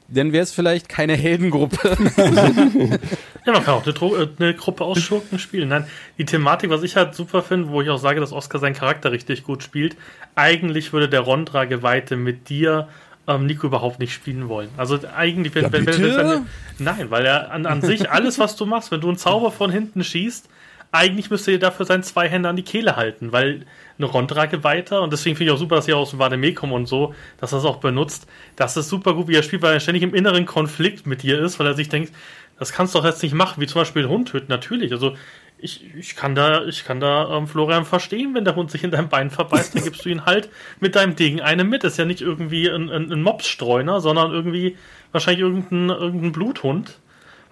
dann wäre es vielleicht keine Heldengruppe.
Ja, man kann auch eine, Dro äh, eine Gruppe aus Schurken spielen. Nein, die Thematik, was ich halt super finde, wo ich auch sage, dass Oscar seinen Charakter richtig gut spielt, eigentlich würde der Rondra-Geweihte mit dir ähm, Nico überhaupt nicht spielen wollen. Also eigentlich, wenn,
Ja,
wenn, wenn, wenn, wenn Nein, weil er an, an sich alles, was du machst, wenn du einen Zauber von hinten schießt, eigentlich müsste er dafür seine zwei Hände an die Kehle halten, weil eine Rondra-Geweihter, und deswegen finde ich auch super, dass ihr aus dem Vademekum und so, dass er es auch benutzt, das ist super gut, wie er spielt, weil er ständig im inneren Konflikt mit dir ist, weil er sich denkt, das kannst du doch jetzt nicht machen, wie zum Beispiel den Hund töten, natürlich, also ich, ich kann da, ich kann da ähm, Florian verstehen, wenn der Hund sich in dein Bein verbeißt, dann gibst du ihn halt mit deinem Degen eine mit. Ist ja nicht irgendwie ein, ein, ein Mopsstreuner, sondern irgendwie wahrscheinlich irgendein, irgendein Bluthund.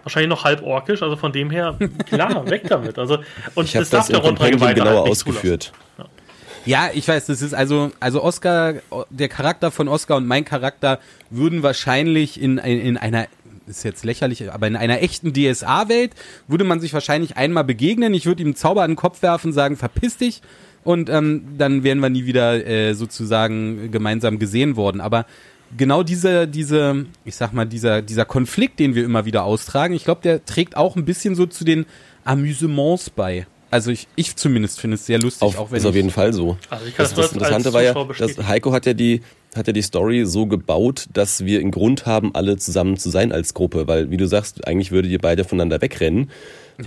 Wahrscheinlich noch halb orkisch, also von dem her, klar, weg damit. Also, und
Ich habe das im Compendium genauer ausgeführt.
Ja, ich weiß, das ist also, also Oscar, der Charakter von Oscar und mein Charakter würden wahrscheinlich in, in, in einer, ist jetzt lächerlich, aber in einer echten DSA-Welt würde man sich wahrscheinlich einmal begegnen. Ich würde ihm einen Zauber an den Kopf werfen, sagen, verpiss dich. Und ähm, dann wären wir nie wieder äh, sozusagen gemeinsam gesehen worden. Aber genau diese, diese, ich sag mal, dieser, dieser Konflikt, den wir immer wieder austragen, ich glaube, der trägt auch ein bisschen so zu den Amüsements bei. Also ich, ich zumindest finde es sehr lustig,
Auf,
auch wenn
ist auf jeden Fall so.
Also ich kann
Das,
das,
das Interessante war ja, dass Heiko hat ja die hat ja die Story so gebaut, dass wir einen Grund haben, alle zusammen zu sein als Gruppe, weil wie du sagst, eigentlich würdet ihr beide voneinander wegrennen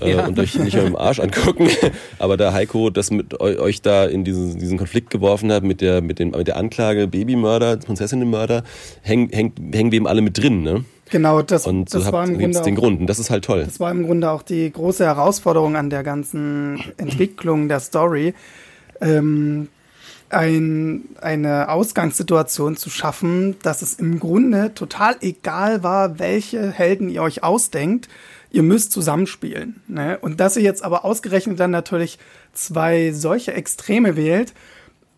äh,
Ja.
und euch nicht im Arsch angucken, aber da Heiko das mit eu, euch da in diesen, diesen Konflikt geworfen hat mit der mit dem mit der Anklage Babymörder, Prinzessinnenmörder, hängen häng, hängen wir eben alle mit drin, ne?
Genau, das,
Und so
das war
habt
im
gibt's
Grunde
den
auch,
Grund und das ist halt toll.
Das war im Grunde auch die große Herausforderung an der ganzen Entwicklung der Story, ähm, ein, eine Ausgangssituation zu schaffen, dass es im Grunde total egal war, welche Helden ihr euch ausdenkt, ihr müsst zusammenspielen. Ne? Und dass ihr jetzt aber ausgerechnet dann natürlich zwei solche Extreme wählt,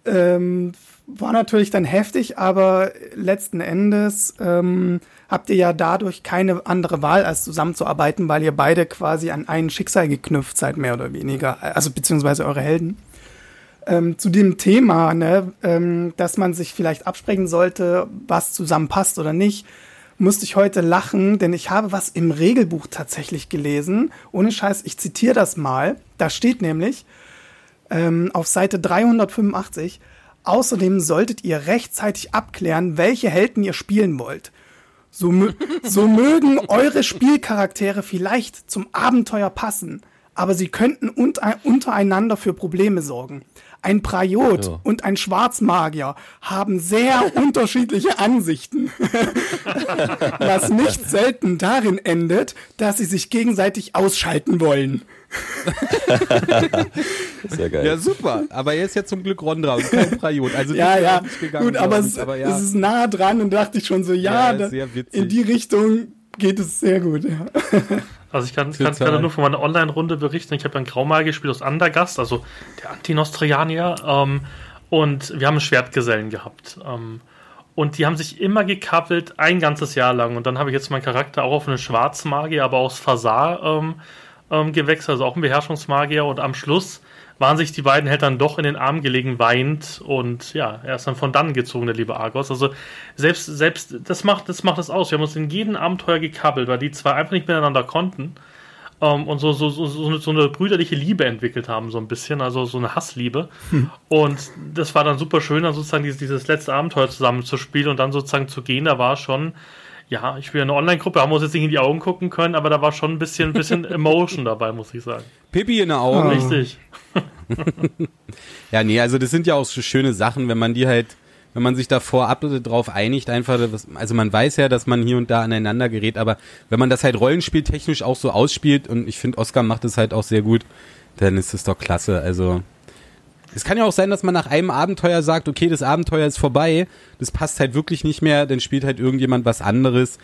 ähm, war natürlich dann heftig, aber letzten Endes ähm, habt ihr ja dadurch keine andere Wahl, als zusammenzuarbeiten, weil ihr beide quasi an ein Schicksal geknüpft seid, mehr oder weniger, also beziehungsweise eure Helden. Ähm, zu dem Thema, ne, ähm, dass man sich vielleicht absprechen sollte, was zusammenpasst oder nicht, musste ich heute lachen, denn ich habe was im Regelbuch tatsächlich gelesen. Ohne Scheiß, ich zitiere das mal. Da steht nämlich ähm, auf Seite 385, außerdem solltet ihr rechtzeitig abklären, welche Helden ihr spielen wollt. So, so mögen eure Spielcharaktere vielleicht zum Abenteuer passen, aber sie könnten unter untereinander für Probleme sorgen. Ein Prajot
Ja.
und ein Schwarzmagier haben sehr unterschiedliche Ansichten, was nicht selten darin endet, dass sie sich gegenseitig ausschalten wollen.
Sehr geil.
Ja, super. Aber er ist ja zum Glück Rondra und kein Prajot. Also
Ja, ja,
gegangen,
gut, aber, es,
aber ja.
es ist nah dran und dachte ich schon so, ja,
Ja,
da, in die Richtung geht es sehr gut. Ja.
Also ich kann,
Total.
gerade nur von meiner Online-Runde berichten. Ich habe ein Graumal gespielt aus Andergast, also der Antinostrianier. Ähm, und wir haben einen Schwertgesellen gehabt. Ähm, und die haben sich immer gekappelt, ein ganzes Jahr lang. Und dann habe ich jetzt meinen Charakter auch auf einen Schwarzmagier, aber aus Fasar ähm, ähm, gewechselt, also auch ein Beherrschungsmagier. Und am Schluss waren sich die beiden halt dann doch in den Arm gelegen, weint. Und ja, er ist dann von dann gezogen, der liebe Argos. Also selbst, selbst das macht das macht es aus. Wir haben uns in jedem Abenteuer gekabbelt, weil die zwei einfach nicht miteinander konnten. ähm, und so, so, so, so, eine, so eine brüderliche Liebe entwickelt haben, so ein bisschen, also so eine Hassliebe. Hm. Und das war dann super schön, dann sozusagen dieses, dieses letzte Abenteuer zusammen zu spielen und dann sozusagen zu gehen, da war schon, ja, ich spiele eine Online-Gruppe, haben wir uns jetzt nicht in die Augen gucken können, aber da war schon ein bisschen, ein bisschen Emotion dabei, muss ich sagen.
Pipi in den Augen.
Richtig.
ja, nee, also das sind ja auch so schöne Sachen, wenn man die halt wenn man sich da vorab drauf einigt, einfach, also man weiß ja, dass man hier und da aneinander gerät, aber wenn man das halt rollenspieltechnisch auch so ausspielt und ich finde, Oscar macht es halt auch sehr gut, dann ist es doch klasse. Also es kann ja auch sein, dass man nach einem Abenteuer sagt, okay, das Abenteuer ist vorbei, das passt halt wirklich nicht mehr, dann spielt halt irgendjemand was anderes.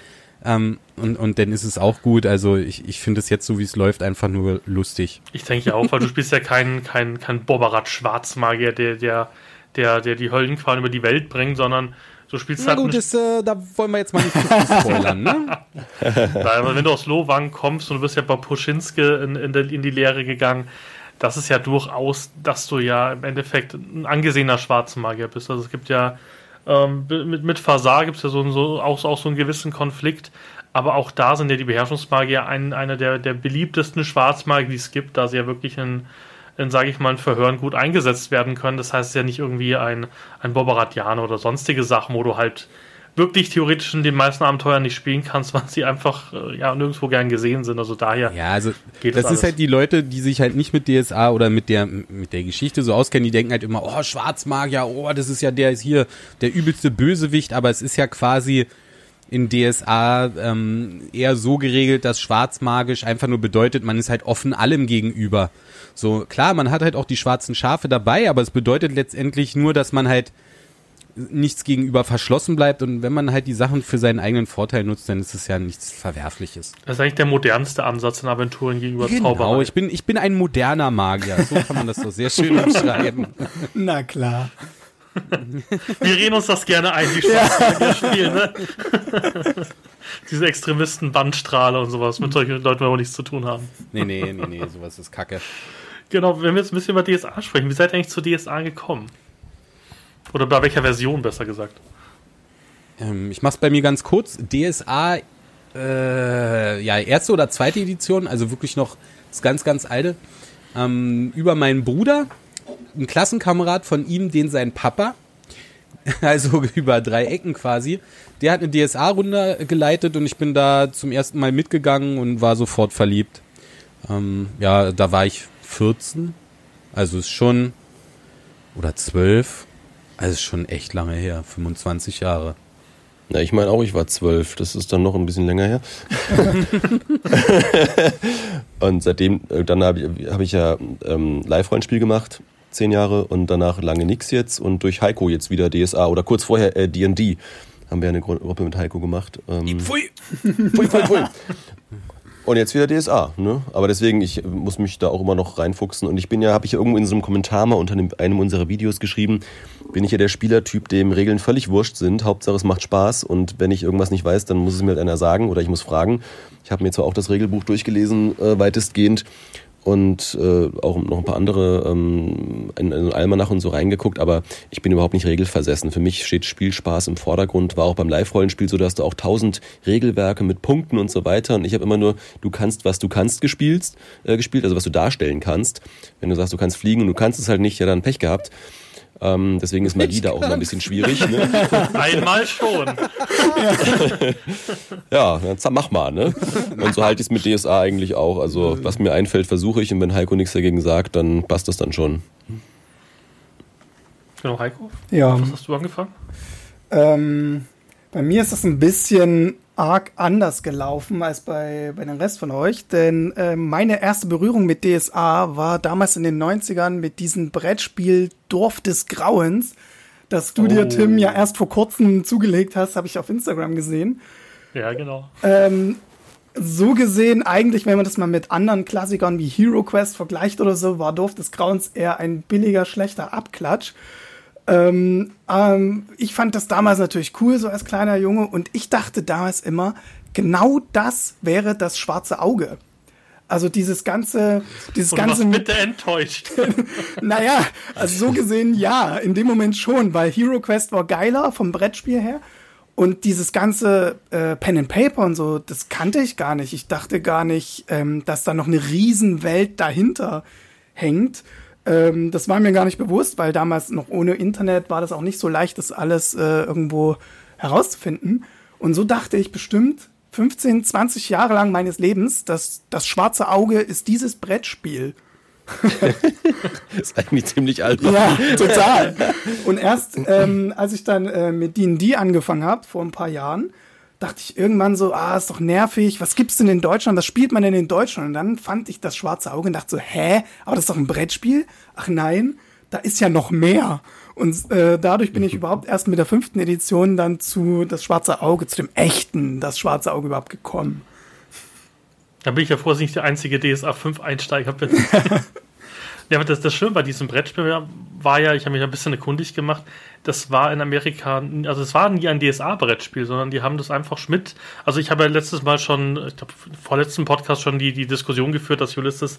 Ähm, und, und dann ist es auch gut. Also ich, ich finde es jetzt so, wie es läuft, einfach nur lustig.
Ich denke ja auch, weil du spielst ja keinen kein, kein Bobarat Schwarzmagier, der, der der, der die Höllenqualen über die Welt bringt, sondern du spielst
Na halt. gut, das, äh, da wollen wir jetzt mal nicht zu spoilern, ne?
Weil, wenn du aus Lowang kommst und du bist ja bei Puschinske in, in, in die Lehre gegangen, das ist ja durchaus, dass du ja im Endeffekt ein angesehener Schwarzmagier bist. Also es gibt ja ähm, mit, mit Fasar gibt es ja so, so, auch, auch so einen gewissen Konflikt, aber auch da sind ja die Beherrschungsmagier ein, einer der, der beliebtesten Schwarzmagier, die es gibt, da sie ja wirklich ein in, sage ich mal, in Verhören gut eingesetzt werden können. Das heißt ja nicht irgendwie ein, ein Bobaratianer oder sonstige Sachen, wo du halt wirklich theoretisch in den meisten Abenteuern nicht spielen kannst, weil sie einfach äh, ja nirgendwo gern gesehen sind. Also daher
ja, also geht das, das ist halt die Leute, die sich halt nicht mit DSA oder mit der mit der Geschichte so auskennen, die denken halt immer, oh Schwarzmagier, oh das ist ja der ist hier der übelste Bösewicht, aber es ist ja quasi in DSA ähm, eher so geregelt, dass schwarzmagisch einfach nur bedeutet, man ist halt offen allem gegenüber. So, klar, man hat halt auch die schwarzen Schafe dabei, aber es bedeutet letztendlich nur, dass man halt nichts gegenüber verschlossen bleibt und wenn man halt die Sachen für seinen eigenen Vorteil nutzt, dann ist es ja nichts Verwerfliches.
Das ist eigentlich der modernste Ansatz in Aventuren gegenüber
genau, Zauberei. ich bin, ich bin ein moderner Magier. So kann man das doch sehr schön umschreiben.
Na klar.
Wir reden uns das gerne ein, die Schwarzmagier spielen, ne? Diese Extremisten, Bandstrahle und sowas, mit solchen Leuten wollen wir nichts zu tun haben.
Nee, nee, nee, nee, sowas ist kacke.
Genau, wenn wir jetzt ein bisschen über DSA sprechen, wie seid ihr eigentlich zu DSA gekommen? Oder bei welcher Version, besser gesagt?
Ähm, ich mach's bei mir ganz kurz. DSA, äh, ja, erste oder zweite Edition, also wirklich noch das ganz, ganz alte. Ähm, über meinen Bruder, ein Klassenkamerad von ihm, den sein Papa, also über drei Ecken quasi, der hat eine DSA-Runde geleitet und ich bin da zum ersten Mal mitgegangen und war sofort verliebt. Ähm, ja, da war ich 14, also ist schon, oder 12, also ist schon echt lange her, 25 Jahre.
Ja, ich meine auch, ich war zwölf. Das ist dann noch ein bisschen länger her. und seitdem, äh, dann habe ich, hab ich ja ähm, Live-Rollenspiel gemacht zehn Jahre und danach lange nichts jetzt und durch Heiko jetzt wieder DSA oder kurz vorher D&D äh, haben wir eine Gruppe mit Heiko gemacht. Ähm, pfui. pfui, pfui, pfui. Und jetzt wieder DSA, ne? Aber deswegen, ich muss mich da auch immer noch reinfuchsen. Und ich bin ja, habe ich ja irgendwo in so einem Kommentar mal unter einem, unserer Videos geschrieben, bin ich ja der Spielertyp, dem Regeln völlig wurscht sind. Hauptsache es macht Spaß und wenn ich irgendwas nicht weiß, dann muss es mir halt einer sagen oder ich muss fragen. Ich habe mir zwar auch das Regelbuch durchgelesen, äh, weitestgehend und äh, auch noch ein paar andere ähm, in, in Almanach und so reingeguckt, aber ich bin überhaupt nicht regelversessen. Für mich steht Spielspaß im Vordergrund. War auch beim Live-Rollenspiel so, dass du auch tausend Regelwerke mit Punkten und so weiter und ich habe immer nur, du kannst, was du kannst gespielt, äh, gespielt, also was du darstellen kannst. Wenn du sagst, du kannst fliegen und du kannst es halt nicht, ja dann Pech gehabt. Ähm, deswegen ist Magie da auch immer ein bisschen schwierig. Ne?
Einmal schon.
ja, dann mach mal. Ne? Und so halte ich es mit DSA eigentlich auch. Also was mir einfällt, versuche ich und wenn Heiko nichts dagegen sagt, dann passt das dann schon.
Genau, Heiko?
Ja.
Was hast du angefangen?
Ähm, bei mir ist das ein bisschen arg anders gelaufen als bei, bei den Rest von euch, denn äh, meine erste Berührung mit DSA war damals in den 90ern mit diesem Brettspiel Dorf des Grauens, das du oh. dir, Tim, ja erst vor kurzem zugelegt hast, habe ich auf Instagram gesehen.
Ja, genau.
Ähm, so gesehen, eigentlich, wenn man das mal mit anderen Klassikern wie Hero Quest vergleicht oder so, war Dorf des Grauens eher ein billiger, schlechter Abklatsch. Ähm, ähm, ich fand das damals natürlich cool, so als kleiner Junge, und ich dachte damals immer, genau das wäre das schwarze Auge. Also dieses ganze, dieses
und
ganze.
bitte enttäuscht.
naja, also so gesehen ja, in dem Moment schon, weil Hero Quest war geiler vom Brettspiel her. Und dieses ganze äh, Pen and Paper und so, das kannte ich gar nicht. Ich dachte gar nicht, ähm, dass da noch eine Riesenwelt dahinter hängt. Ähm, das war mir gar nicht bewusst, weil damals noch ohne Internet war das auch nicht so leicht, das alles äh, irgendwo herauszufinden. Und so dachte ich bestimmt 15, 20 Jahre lang meines Lebens, dass das schwarze Auge ist dieses Brettspiel.
ist eigentlich ziemlich alt.
Ja, total. Und erst ähm, als ich dann äh, mit D&D angefangen habe, vor ein paar Jahren, dachte ich irgendwann so, ah, ist doch nervig, was gibt's denn in Deutschland, was spielt man denn in Deutschland? Und dann fand ich das schwarze Auge und dachte so, hä, aber das ist doch ein Brettspiel? Ach nein, da ist ja noch mehr. Und äh, dadurch bin ich überhaupt erst mit der fünften Edition dann zu das schwarze Auge, zu dem echten, das schwarze Auge überhaupt gekommen.
Da bin ich ja froh, dass ich nicht der einzige DSA 5 Einsteiger bin. ja, aber das, das Schöne bei diesem Brettspiel war ja, ich habe mich ein bisschen erkundig gemacht, das war in Amerika, also es war nie ein DSA-Brettspiel, sondern die haben das einfach Schmidt. Also ich habe ja letztes Mal schon, ich glaube, vorletzten Podcast schon die, die Diskussion geführt, dass Ulysses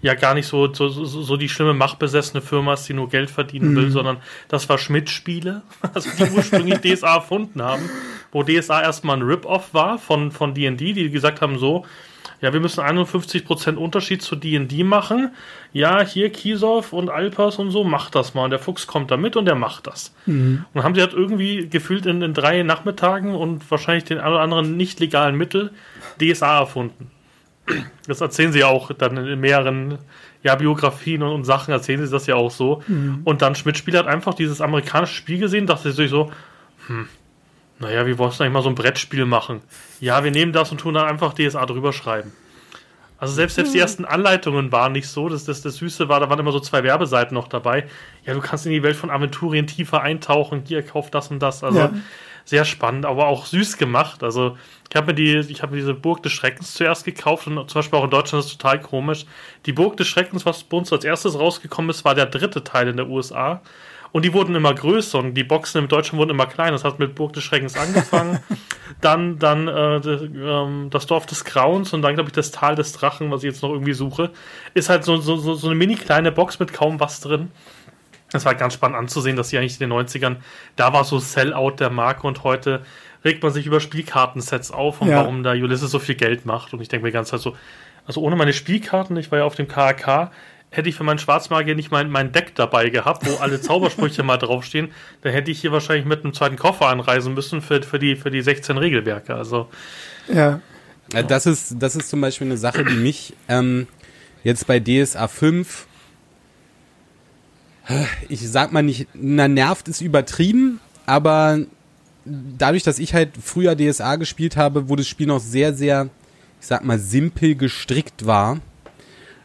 ja gar nicht so, so, so die schlimme machtbesessene Firma ist, die nur Geld verdienen will, mhm. sondern das war Schmidt-Spiele, also die ursprünglich DSA erfunden haben, wo DSA erstmal ein Rip-Off war von, von D&D, die gesagt haben so, ja, wir müssen 51% Unterschied zu D&D machen. Ja, hier Kiesov und Alpers und so, macht das mal. Und der Fuchs kommt da mit und der macht das. Mhm. Und haben sie halt irgendwie gefühlt in, in drei Nachmittagen und wahrscheinlich den ein oder anderen nicht legalen Mittel DSA erfunden. Das erzählen sie auch dann in mehreren ja, Biografien und, und Sachen erzählen sie das ja auch so. Mhm. Und dann Schmidt-Spiel hat einfach dieses amerikanische Spiel gesehen, dachte sich so, hm, naja, wir wollen eigentlich mal so ein Brettspiel machen. Ja, wir nehmen das und tun dann einfach DSA drüber schreiben. Also selbst, selbst die ersten Anleitungen waren nicht so, dass das, das Süße war, da waren immer so zwei Werbeseiten noch dabei. Ja, du kannst in die Welt von Aventurien tiefer eintauchen, hier kauft das und das. Also ja. sehr spannend, aber auch süß gemacht. Also ich habe mir die, ich habe diese Burg des Schreckens zuerst gekauft und zum Beispiel auch in Deutschland ist es total komisch. Die Burg des Schreckens, was bei uns als erstes rausgekommen ist, war der dritte Teil in der USA. Und die wurden immer größer und die Boxen im Deutschen wurden immer kleiner. Das hat mit Burg des Schreckens angefangen. dann dann äh, ähm, das Dorf des Grauens und dann, glaube ich, das Tal des Drachen, was ich jetzt noch irgendwie suche. Ist halt so, so, so eine mini kleine Box mit kaum was drin. Es war ganz spannend anzusehen, dass sie eigentlich in den 90ern, da war so Sellout der Marke und heute regt man sich über Spielkartensets auf und ja. warum da Ulysses so viel Geld macht. Und ich denke mir ganz halt so, also ohne meine Spielkarten, ich war ja auf dem KAK, hätte ich für meinen Schwarzmagier nicht mein, mein Deck dabei gehabt, wo alle Zaubersprüche mal draufstehen, dann hätte ich hier wahrscheinlich mit einem zweiten Koffer anreisen müssen für, für, die, für die 16 Regelwerke. Also.
Ja. Das ist, das ist zum Beispiel eine Sache, die mich ähm, jetzt bei DSA 5, ich sag mal nicht, na, nervt ist übertrieben, aber dadurch, dass ich halt früher DSA gespielt habe, wo das Spiel noch sehr, sehr, ich sag mal, simpel gestrickt war,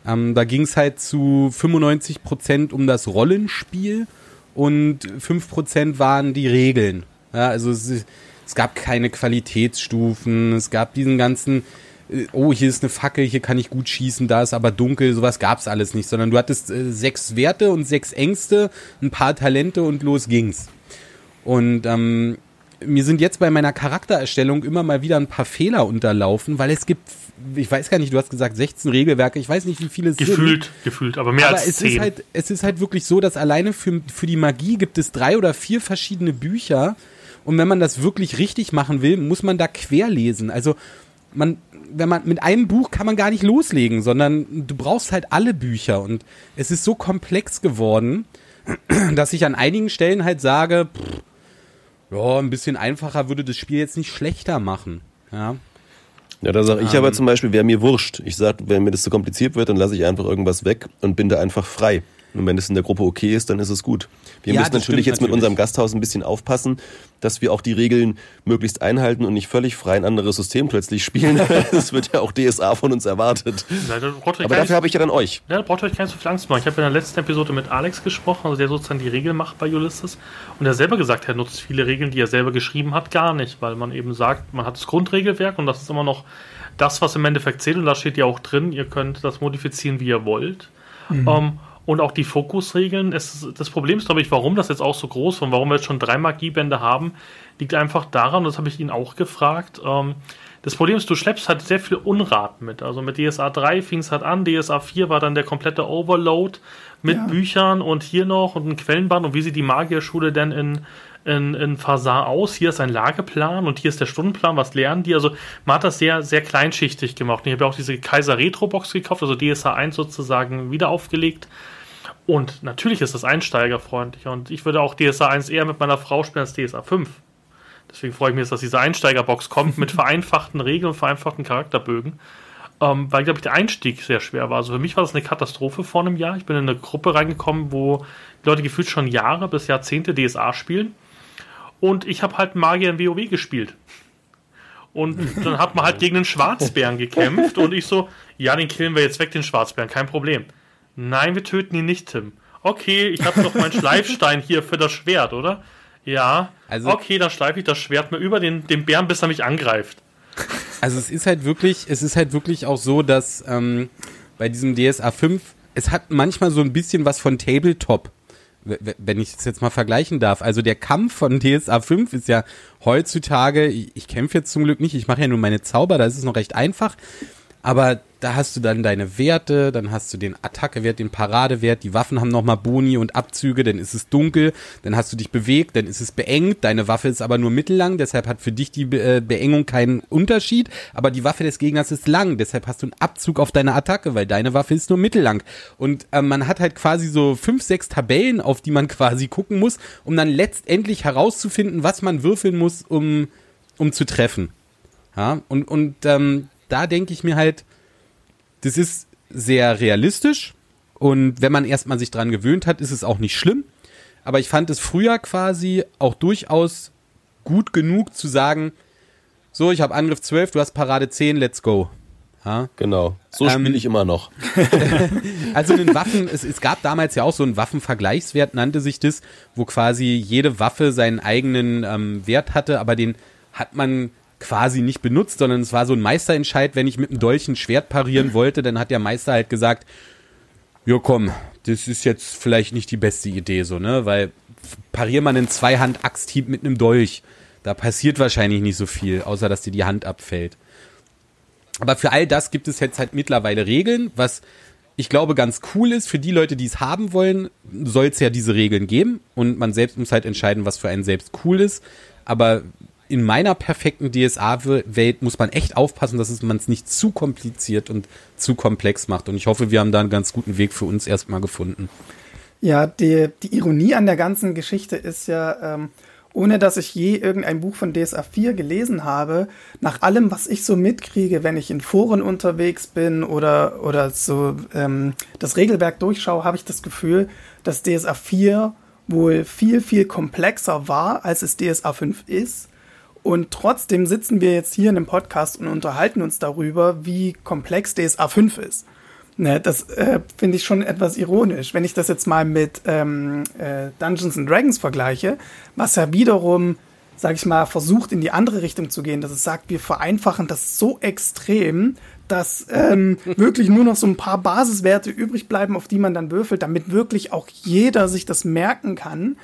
ähm, da ging es halt zu 95 Prozent um das Rollenspiel und 5 Prozent waren die Regeln. Ja, also es, es gab keine Qualitätsstufen, es gab diesen ganzen äh, oh, hier ist eine Fackel, hier kann ich gut schießen, da ist aber dunkel, sowas gab es alles nicht, sondern du hattest äh, sechs Werte und sechs Ängste, ein paar Talente und los ging's. Und ähm, mir sind jetzt bei meiner Charaktererstellung immer mal wieder ein paar Fehler unterlaufen, weil es gibt ich weiß gar nicht, du hast gesagt 16 Regelwerke, ich weiß nicht, wie viele es
gefühlt, sind. Gefühlt, gefühlt, aber mehr aber als
es 10. Ist halt, es ist halt wirklich so, dass alleine für, für die Magie gibt es drei oder vier verschiedene Bücher. Und wenn man das wirklich richtig machen will, muss man da querlesen. Also man, wenn man mit einem Buch kann man gar nicht loslegen, sondern du brauchst halt alle Bücher. Und es ist so komplex geworden, dass ich an einigen Stellen halt sage, pff, ja, ein bisschen einfacher würde das Spiel jetzt nicht schlechter machen. Ja.
Ja, da sage ich ähm, aber zum Beispiel, wäre mir wurscht. Ich sage, wenn mir das zu kompliziert wird, dann lasse ich einfach irgendwas weg und bin da einfach frei. Und wenn es in der Gruppe okay ist, dann ist es gut. Wir ja, müssen natürlich jetzt natürlich. mit unserem Gasthaus ein bisschen aufpassen, dass wir auch die Regeln möglichst einhalten und nicht völlig frei ein anderes System plötzlich spielen. das wird ja auch DSA von uns erwartet. Ja, Aber dafür habe ich ja dann euch.
Ja, da braucht ihr euch keine so viel Angst machen. Ich habe in der letzten Episode mit Alex gesprochen, also der sozusagen die Regeln macht bei Ulysses. Und er selber gesagt, er nutzt viele Regeln, die er selber geschrieben hat, gar nicht, weil man eben sagt, man hat das Grundregelwerk und das ist immer noch das, was im Endeffekt zählt. Und da steht ja auch drin, ihr könnt das modifizieren, wie ihr wollt. Mhm. Um, ähm, und auch die Fokusregeln. Es, das Problem ist, glaube ich, warum das jetzt auch so groß und warum wir jetzt schon drei Magiebände haben, liegt einfach daran, das habe ich ihn auch gefragt, ähm, Das Problem ist, du schleppst halt sehr viel Unrat mit. Also mit DSA 3 fing es halt an, DSA 4 war dann der komplette Overload mit
Ja.
Büchern und hier noch und ein Quellenband und wie sieht die Magierschule denn in, in, in Fasar aus? Hier ist ein Lageplan und hier ist der Stundenplan, was lernen die? Also man hat das sehr, sehr kleinschichtig gemacht. Und ich habe ja auch diese Kaiser Retro Box gekauft, also DSA 1 sozusagen wieder aufgelegt. Und natürlich ist das einsteigerfreundlich. Und ich würde auch DSA 1 eher mit meiner Frau spielen als DSA 5. Deswegen freue ich mich jetzt, dass diese Einsteigerbox kommt mit vereinfachten Regeln und vereinfachten Charakterbögen. Ähm, weil, glaube ich, der Einstieg sehr schwer war. Also für mich war das eine Katastrophe vor einem Jahr. Ich bin in eine Gruppe reingekommen, wo die Leute gefühlt schon Jahre bis Jahrzehnte DSA spielen. Und ich habe halt Magier in WoW gespielt. Und dann hat man halt gegen den Schwarzbären gekämpft. Und ich so, ja, den killen wir jetzt weg, den Schwarzbären, kein Problem. Nein, wir töten ihn nicht, Tim. Okay, ich habe doch meinen Schleifstein hier für das Schwert, oder? Ja.
Also-
okay, dann schleife ich das Schwert mal über den, den Bären, bis er mich angreift.
Also es ist halt wirklich, es ist halt wirklich auch so, dass ähm, bei diesem DSA 5, es hat manchmal so ein bisschen was von Tabletop, wenn ich es jetzt mal vergleichen darf. Also der Kampf von DSA 5 ist ja heutzutage, ich, ich kämpfe jetzt zum Glück nicht, ich mache ja nur meine Zauber, da ist es noch recht einfach. Aber da hast du dann deine Werte, dann hast du den Attackewert, den Paradewert, die Waffen haben nochmal Boni und Abzüge, dann ist es dunkel, dann hast du dich bewegt, dann ist es beengt, deine Waffe ist aber nur mittellang, deshalb hat für dich die Be äh, Beengung keinen Unterschied, aber die Waffe des Gegners ist lang, deshalb hast du einen Abzug auf deine Attacke, weil deine Waffe ist nur mittellang. Und äh, man hat halt quasi so fünf, sechs Tabellen, auf die man quasi gucken muss, um dann letztendlich herauszufinden, was man würfeln muss, um, um zu treffen. Ja, und, und ähm, da denke ich mir halt, das ist sehr realistisch und wenn man erstmal sich dran gewöhnt hat, ist es auch nicht schlimm. Aber ich fand es früher quasi auch durchaus gut genug zu sagen, so, ich habe Angriff 12, du hast Parade 10, let's go. Ja?
Genau. So
Ähm,
spiele ich immer noch.
Also den Waffen, es, es gab damals ja auch so einen Waffenvergleichswert, nannte sich das, wo quasi jede Waffe seinen eigenen ähm, Wert hatte, aber den hat man quasi nicht benutzt, sondern es war so ein Meisterentscheid, wenn ich mit einem Dolch ein Schwert parieren wollte, dann hat der Meister halt gesagt, ja komm, das ist jetzt vielleicht nicht die beste Idee so, ne, weil parier man einen Zweihand-Axthieb mit einem Dolch, da passiert wahrscheinlich nicht so viel, außer dass dir die Hand abfällt. Aber für all das gibt es jetzt halt mittlerweile Regeln, was ich glaube ganz cool ist. Für die Leute, die es haben wollen, soll es ja diese Regeln geben und man selbst muss halt entscheiden, was für einen selbst cool ist. Aber in meiner perfekten DSA-Welt muss man echt aufpassen, dass man es nicht zu kompliziert und zu komplex macht. Und ich hoffe, wir haben da einen ganz guten Weg für uns erstmal gefunden.
Ja, die, die Ironie an der ganzen Geschichte ist ja, ähm, ohne dass ich je irgendein Buch von DSA 4 gelesen habe, nach allem, was ich so mitkriege, wenn ich in Foren unterwegs bin oder, oder so ähm, das Regelwerk durchschaue, habe ich das Gefühl, dass DSA 4 wohl viel, viel komplexer war, als es DSA 5 ist. Und trotzdem sitzen wir jetzt hier in einem Podcast und unterhalten uns darüber, wie komplex DSA 5 ist. Ne, das äh, finde ich schon etwas ironisch. Wenn ich das jetzt mal mit ähm, äh, Dungeons and Dragons vergleiche, was ja wiederum, sag ich mal, versucht in die andere Richtung zu gehen, dass es sagt, wir vereinfachen das so extrem, dass ähm, wirklich nur noch so ein paar Basiswerte übrig bleiben, auf die man dann würfelt, damit wirklich auch jeder sich das merken kann.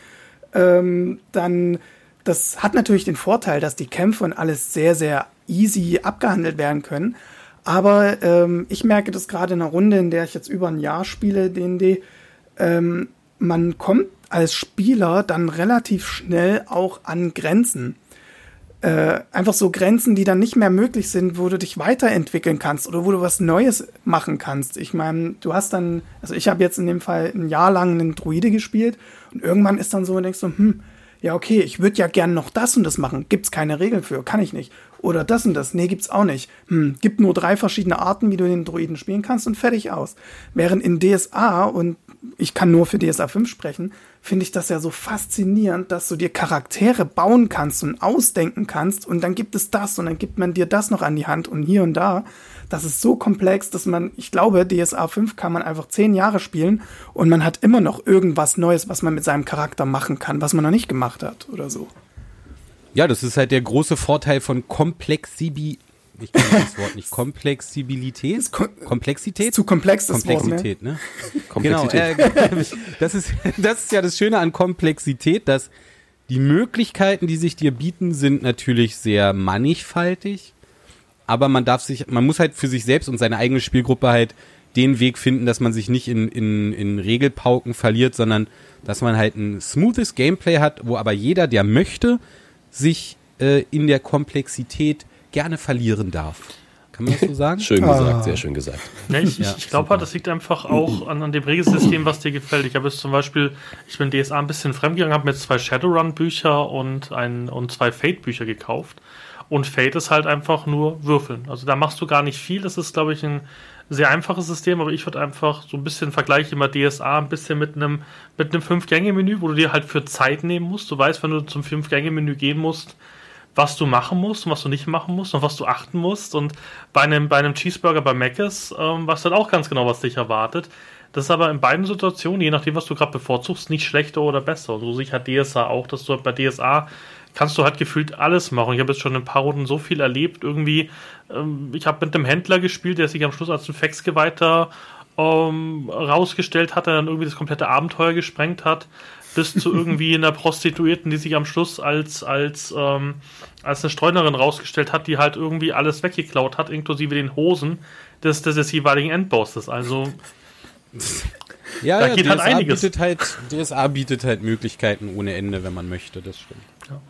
Ähm, dann, das hat natürlich den Vorteil, dass die Kämpfe und alles sehr, sehr easy abgehandelt werden können. Aber ähm, ich merke das gerade in einer Runde, in der ich jetzt über ein Jahr spiele, D&D, ähm, man kommt als Spieler dann relativ schnell auch an Grenzen. Äh, einfach so Grenzen, die dann nicht mehr möglich sind, wo du dich weiterentwickeln kannst oder wo du was Neues machen kannst. Ich meine, du hast dann, also ich habe jetzt in dem Fall ein Jahr lang einen Druide gespielt und irgendwann ist dann so, denkst du, hm, ja, okay, ich würde ja gern noch das und das machen. Gibt's keine Regeln für, kann ich nicht. Oder das und das, nee, gibt's auch nicht. Hm, gibt nur drei verschiedene Arten, wie du den Druiden spielen kannst und fertig aus. Während in DSA, und ich kann nur für DSA 5 sprechen, finde ich das ja so faszinierend, dass du dir Charaktere bauen kannst und ausdenken kannst und dann gibt es das und dann gibt man dir das noch an die Hand und hier und da. Das ist so komplex, dass man, ich glaube, DSA 5 kann man einfach zehn Jahre spielen und man hat immer noch irgendwas Neues, was man mit seinem Charakter machen kann, was man noch nicht gemacht hat oder so.
Ja, das ist halt der große Vorteil von Komplexibi. Ich das Wort nicht. Komplexibilität?
Ist ko-
Komplexität?
Zu komplex das Wort, ne?
Komplexität, ne?
Komplexität.
Genau, äh, das, ist, das ist ja das Schöne an Komplexität, dass die Möglichkeiten, die sich dir bieten, sind natürlich sehr mannigfaltig. aber man darf sich, man muss halt für sich selbst und seine eigene Spielgruppe halt den Weg finden, dass man sich nicht in, in, in Regelpauken verliert, sondern dass man halt ein smoothes Gameplay hat, wo aber jeder, der möchte, sich äh, in der Komplexität gerne verlieren darf. Kann man das so sagen?
Schön
Ah.
gesagt, sehr schön gesagt.
Ja, ich
Ja,
ich glaube halt, das liegt einfach auch an, an dem Regelsystem, was dir gefällt. Ich habe jetzt zum Beispiel, ich bin DSA ein bisschen fremdgegangen, habe mir jetzt zwei Shadowrun-Bücher und, ein, und zwei Fate-Bücher gekauft. Und Fate ist halt einfach nur Würfeln. Also da machst du gar nicht viel. Das ist, glaube ich, ein sehr einfaches System, aber ich würde einfach so ein bisschen vergleiche immer DSA ein bisschen mit einem mit einem Fünf-Gänge-Menü, wo du dir halt für Zeit nehmen musst. Du weißt, wenn du zum Fünf-Gänge-Menü gehen musst, was du machen musst und was du nicht machen musst und was du achten musst. Und bei einem, bei einem Cheeseburger bei Mc's ähm, weißt du dann auch ganz genau, was dich erwartet. Das ist aber in beiden Situationen, je nachdem, was du gerade bevorzugst, nicht schlechter oder besser. Und so sehe halt DSA auch, dass du halt bei DSA kannst du halt gefühlt alles machen. Ich habe jetzt schon in ein paar Runden so viel erlebt. Irgendwie, ähm, ich habe mit einem Händler gespielt, der sich am Schluss als ein Faxgeweihter ähm, rausgestellt hat, der dann irgendwie das komplette Abenteuer gesprengt hat, bis zu irgendwie einer Prostituierten, die sich am Schluss als, als, ähm, als eine Streunerin rausgestellt hat, die halt irgendwie alles weggeklaut hat, inklusive den Hosen des, des, des jeweiligen Endbosses. Also,
Ja,
Da
ja,
geht
DSA
halt einiges.
Bietet halt, DSA bietet halt Möglichkeiten ohne Ende, wenn man möchte, das stimmt.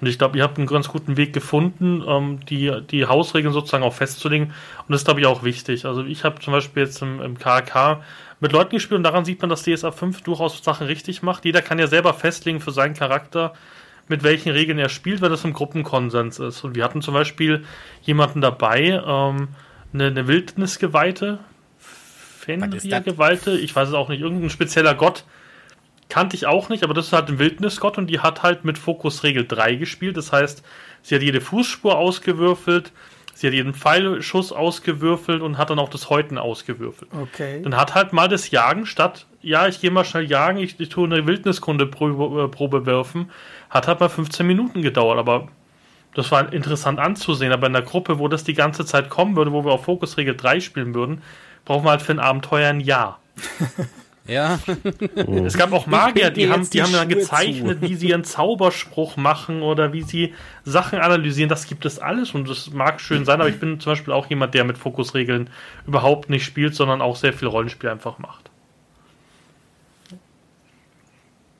Und ich glaube, ihr habt einen ganz guten Weg gefunden, ähm, die, die Hausregeln sozusagen auch festzulegen. Und das ist, glaube ich, auch wichtig. Also ich habe zum Beispiel jetzt im, im KK mit Leuten gespielt und daran sieht man, dass DSA 5 durchaus Sachen richtig macht. Jeder kann ja selber festlegen für seinen Charakter, mit welchen Regeln er spielt, wenn das im Gruppenkonsens ist. Und wir hatten zum Beispiel jemanden dabei, ähm, eine, eine Wildnisgeweihte, Fenrir-Geweihte, ich weiß es auch nicht, irgendein spezieller Gott, kannte ich auch nicht, aber das ist halt ein Wildnisgott und die hat halt mit Fokusregel 3 gespielt. Das heißt, sie hat jede Fußspur ausgewürfelt, sie hat jeden Pfeilschuss ausgewürfelt und hat dann auch das Häuten ausgewürfelt.
Okay.
Dann hat halt mal das Jagen statt, ja, ich gehe mal schnell jagen, ich, ich tue eine Wildniskunde-Probe Probe werfen, hat halt mal 15 Minuten gedauert, aber das war interessant anzusehen. Aber in der Gruppe, wo das die ganze Zeit kommen würde, wo wir auf Fokusregel 3 spielen würden, brauchen wir halt für ein Abenteuer ein Jahr.
Ja,
Es gab auch Magier, die haben, die
die
haben dann gezeichnet, wie sie ihren Zauberspruch machen oder wie sie Sachen analysieren. Das gibt es alles und das mag schön sein, aber ich bin zum Beispiel auch jemand, der mit Fokusregeln überhaupt nicht spielt, sondern auch sehr viel Rollenspiel einfach macht.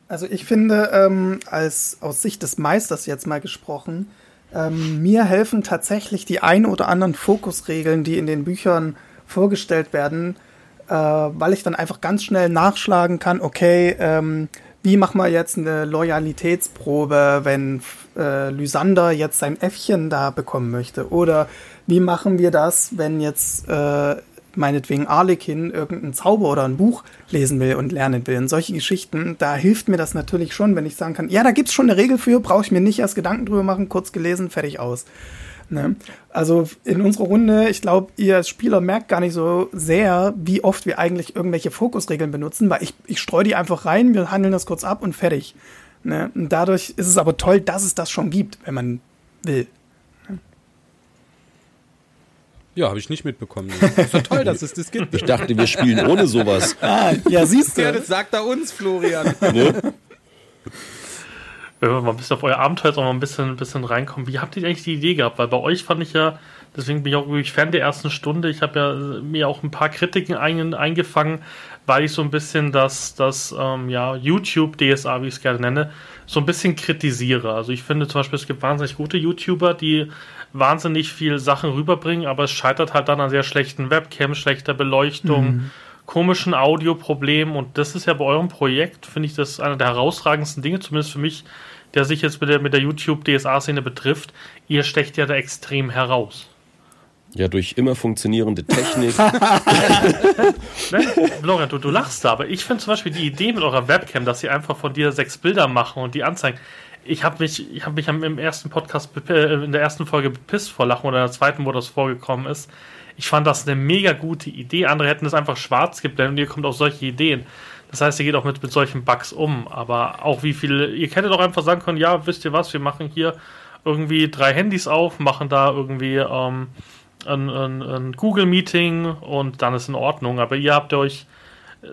Also ich finde, ähm, als aus Sicht des Meisters jetzt mal gesprochen, ähm, mir helfen tatsächlich die ein oder anderen Fokusregeln, die in den Büchern vorgestellt werden, äh, weil ich dann einfach ganz schnell nachschlagen kann, okay, ähm, wie machen wir jetzt eine Loyalitätsprobe, wenn äh, Lysander jetzt sein Äffchen da bekommen möchte? Oder wie machen wir das, wenn jetzt äh, meinetwegen Arlekin irgendeinen Zauber oder ein Buch lesen will und lernen will? Und solche Geschichten, da hilft mir das natürlich schon, wenn ich sagen kann, ja, da gibt's schon eine Regel für, brauche ich mir nicht erst Gedanken drüber machen, kurz gelesen, fertig aus. Ne? Also in unserer Runde, ich glaube, ihr als Spieler merkt gar nicht so sehr, wie oft wir eigentlich irgendwelche Fokusregeln benutzen, weil ich, ich streue die einfach rein, wir handeln das kurz ab und fertig. Ne? Und dadurch ist es aber toll, dass es das schon gibt, wenn man will.
ja, habe ich nicht mitbekommen. Ist doch toll, dass es das gibt.
Ich dachte, wir spielen ohne sowas.
Ja, siehst
Ja,
du.
das sagt er uns, Florian.
Ne?
Wenn wir mal ein bisschen auf euer Abenteuer auch mal ein bisschen, ein bisschen reinkommen, wie habt ihr eigentlich die Idee gehabt? Weil bei euch fand ich ja, deswegen bin ich auch wirklich Fan der ersten Stunde, ich habe ja mir auch ein paar Kritiken ein, eingefangen, weil ich so ein bisschen das, das ähm, ja, YouTube-DSA, wie ich es gerne nenne, so ein bisschen kritisiere. Also ich finde zum Beispiel, es gibt wahnsinnig gute YouTuber, die wahnsinnig viel Sachen rüberbringen, aber es scheitert halt dann an sehr schlechten Webcams, schlechter Beleuchtung, komischen Audioproblemen und das ist ja bei eurem Projekt, finde ich, das einer der herausragendsten Dinge, zumindest für mich, der sich jetzt mit der, mit der YouTube-DSA-Szene betrifft. Ihr stecht ja da extrem heraus.
Ja, durch immer funktionierende Technik.
Ne? Florian, du, du lachst da, aber ich finde zum Beispiel die Idee mit eurer Webcam, dass ihr einfach von dir sechs Bilder machen und die anzeigen. Ich habe mich, ich habe mich im ersten Podcast, äh, in der ersten Folge bepisst vor Lachen oder in der zweiten, wo das vorgekommen ist. Ich fand das eine mega gute Idee. Andere hätten es einfach schwarz geblendet und ihr kommt auf solche Ideen. Das heißt, ihr geht auch mit, mit solchen Bugs um. Aber auch wie viele, ihr hättet auch einfach sagen können, ja, wisst ihr was, wir machen hier irgendwie drei Handys auf, machen da irgendwie ähm, ein, ein, ein Google-Meeting und dann ist in Ordnung. Aber ihr habt euch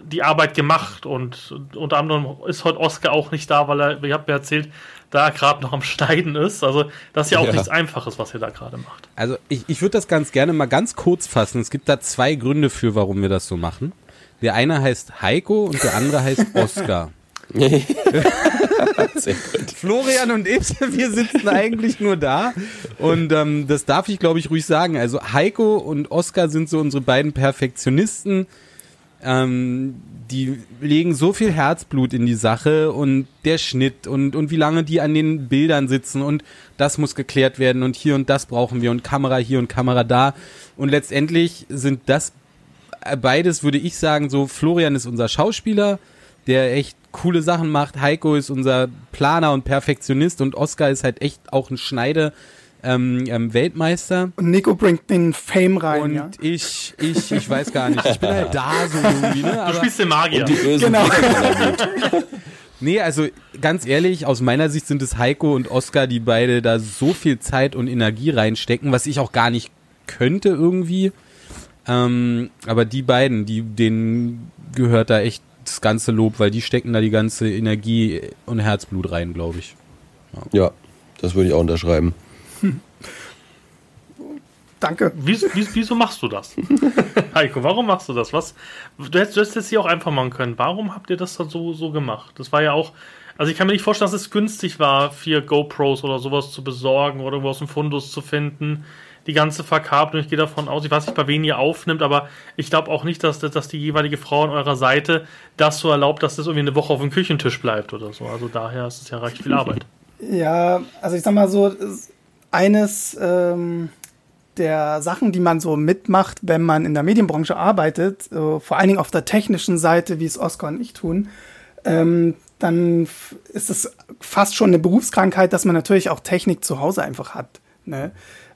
die Arbeit gemacht und unter anderem ist heute Oscar auch nicht da, weil er, ihr habt mir erzählt, da er gerade noch am Schneiden ist. Also das ist ja auch
Ja.
nichts Einfaches, was ihr da gerade macht.
Also ich, ich würde das ganz gerne mal ganz kurz fassen. Es gibt da zwei Gründe für, warum wir das so machen. Der eine heißt Heiko und der andere heißt Oscar. Florian und ich, wir sitzen eigentlich nur da. Und ähm, das darf ich, glaube ich, ruhig sagen. Also Heiko und Oskar sind so unsere beiden Perfektionisten. Ähm, die legen so viel Herzblut in die Sache und der Schnitt und, und wie lange die an den Bildern sitzen und das muss geklärt werden und hier und das brauchen wir und Kamera hier und Kamera da. Und letztendlich sind das äh, beides, würde ich sagen, so Florian ist unser Schauspieler, der echt coole Sachen macht. Heiko ist unser Planer und Perfektionist und Oskar ist halt echt auch ein Schneide ähm, ähm, Weltmeister.
Und Nico bringt den Fame rein,
Und
ja.
ich, ich, ich weiß gar nicht. Ich bin halt da so irgendwie, ne?
Du
Aber,
spielst den Magier.
Die bösen
Genau.
nee, also ganz ehrlich, aus meiner Sicht sind es Heiko und Oskar, die beide da so viel Zeit und Energie reinstecken, was ich auch gar nicht könnte irgendwie. Ähm, aber die beiden, die, denen gehört da echt das ganze Lob, weil die stecken da die ganze Energie und Herzblut rein, glaube ich.
Ja, das würde ich auch unterschreiben.
Danke.
Wieso, wieso, machst du das? Heiko, warum machst du das? Was, du hättest, du hättest es hier auch einfach machen können. Warum habt ihr das dann so, so gemacht? Das war ja auch, also ich kann mir nicht vorstellen, dass es günstig war, vier GoPros oder sowas zu besorgen oder irgendwo aus dem Fundus zu finden. Die ganze Verkabelung, ich gehe davon aus, ich weiß nicht, bei wen ihr aufnimmt, aber ich glaube auch nicht, dass, dass die jeweilige Frau an eurer Seite das so erlaubt, dass das irgendwie eine Woche auf dem Küchentisch bleibt oder so. Also daher ist es ja recht viel Arbeit.
Ja, also ich sag mal so, eines ähm, der Sachen, die man so mitmacht, wenn man in der Medienbranche arbeitet, äh, vor allen Dingen auf der technischen Seite, wie es Oskar und ich tun, ähm, dann ist es fast schon eine Berufskrankheit, dass man natürlich auch Technik zu Hause einfach hat. Ne?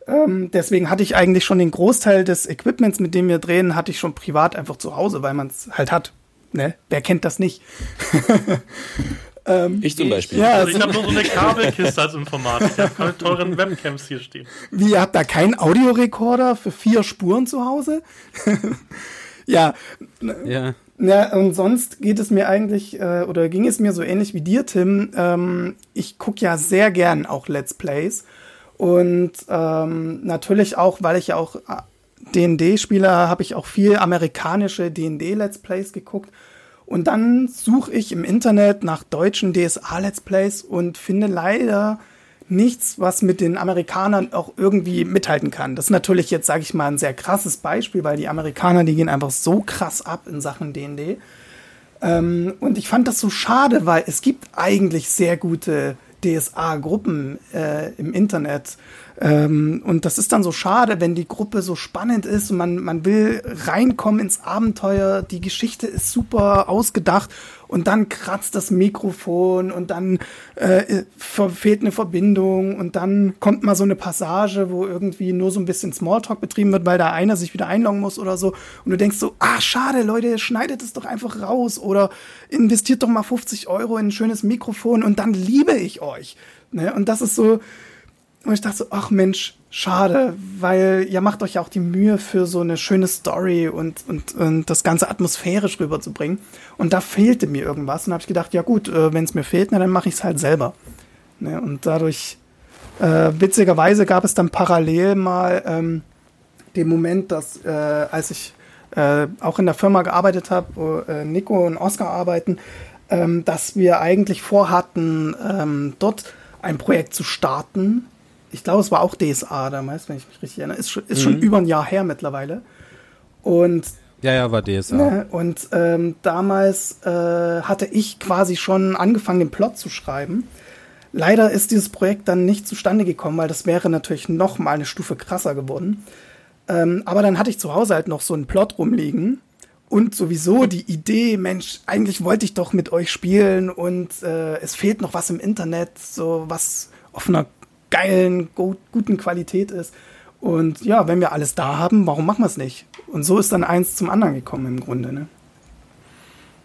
Ähm, deswegen hatte ich eigentlich schon den Großteil des Equipments, mit dem wir drehen, hatte ich schon privat einfach zu Hause, weil man es halt hat. Ne? Wer kennt das nicht?
Ich zum Beispiel.
Ja,
Also ich habe nur so eine Kabelkiste als Informatiker. Ich habe keine teuren Webcams hier stehen.
Wie, ihr habt da keinen Audiorekorder für vier Spuren zu Hause? ja,
Ja.
ja, und sonst geht es mir eigentlich, äh, oder ging es mir so ähnlich wie dir, Tim. Ähm, ich gucke ja sehr gern auch Let's Plays. Und ähm, natürlich auch, weil ich ja auch D&D-Spieler, habe ich auch viel amerikanische D&D-Let's Plays geguckt. Und dann suche ich im Internet nach deutschen DSA-Let's Plays und finde leider nichts, was mit den Amerikanern auch irgendwie mithalten kann. Das ist natürlich jetzt, sage ich mal, ein sehr krasses Beispiel, weil die Amerikaner, die gehen einfach so krass ab in Sachen D&D. Ähm, und ich fand das so schade, weil es gibt eigentlich sehr gute DSA-Gruppen äh, im Internet. Ähm, und das ist dann so schade, wenn die Gruppe so spannend ist und man, man will reinkommen ins Abenteuer, die Geschichte ist super ausgedacht und dann kratzt das Mikrofon und dann äh, fehlt eine Verbindung und dann kommt mal so eine Passage, wo irgendwie nur so ein bisschen Smalltalk betrieben wird, weil da einer sich wieder einloggen muss oder so und du denkst so, ah schade Leute, schneidet es doch einfach raus oder investiert doch mal 50 Euro in ein schönes Mikrofon und dann liebe ich euch. Ne? Und das ist so, und ich dachte so, ach Mensch, schade, weil ihr macht euch ja auch die Mühe für so eine schöne Story und, und, und das Ganze atmosphärisch rüberzubringen. Und da fehlte mir irgendwas. Und habe ich gedacht, ja gut, äh, wenn es mir fehlt, na, dann mache ich es halt selber. Ne? Und dadurch, äh, witzigerweise gab es dann parallel mal ähm, den Moment, dass äh, als ich äh, auch in der Firma gearbeitet habe, wo äh, Nico und Oskar arbeiten, ähm, dass wir eigentlich vorhatten, ähm, dort ein Projekt zu starten. Ich glaube, es war auch DSA damals, wenn ich mich richtig erinnere. Ist, schon- ist schon über ein Jahr her mittlerweile. Und
Ja, ja, war DSA.
Ne? Und ähm, damals äh, hatte ich quasi schon angefangen, den Plot zu schreiben. Leider ist dieses Projekt dann nicht zustande gekommen, weil das wäre natürlich noch mal eine Stufe krasser geworden. Ähm, aber dann hatte ich zu Hause halt noch so einen Plot rumliegen und sowieso die Idee, Mensch, eigentlich wollte ich doch mit euch spielen und äh, es fehlt noch was im Internet, so was auf einer geilen, go- guten Qualität ist. Und ja, wenn wir alles da haben, warum machen wir es nicht? Und so ist dann eins zum anderen gekommen im Grunde. Ne?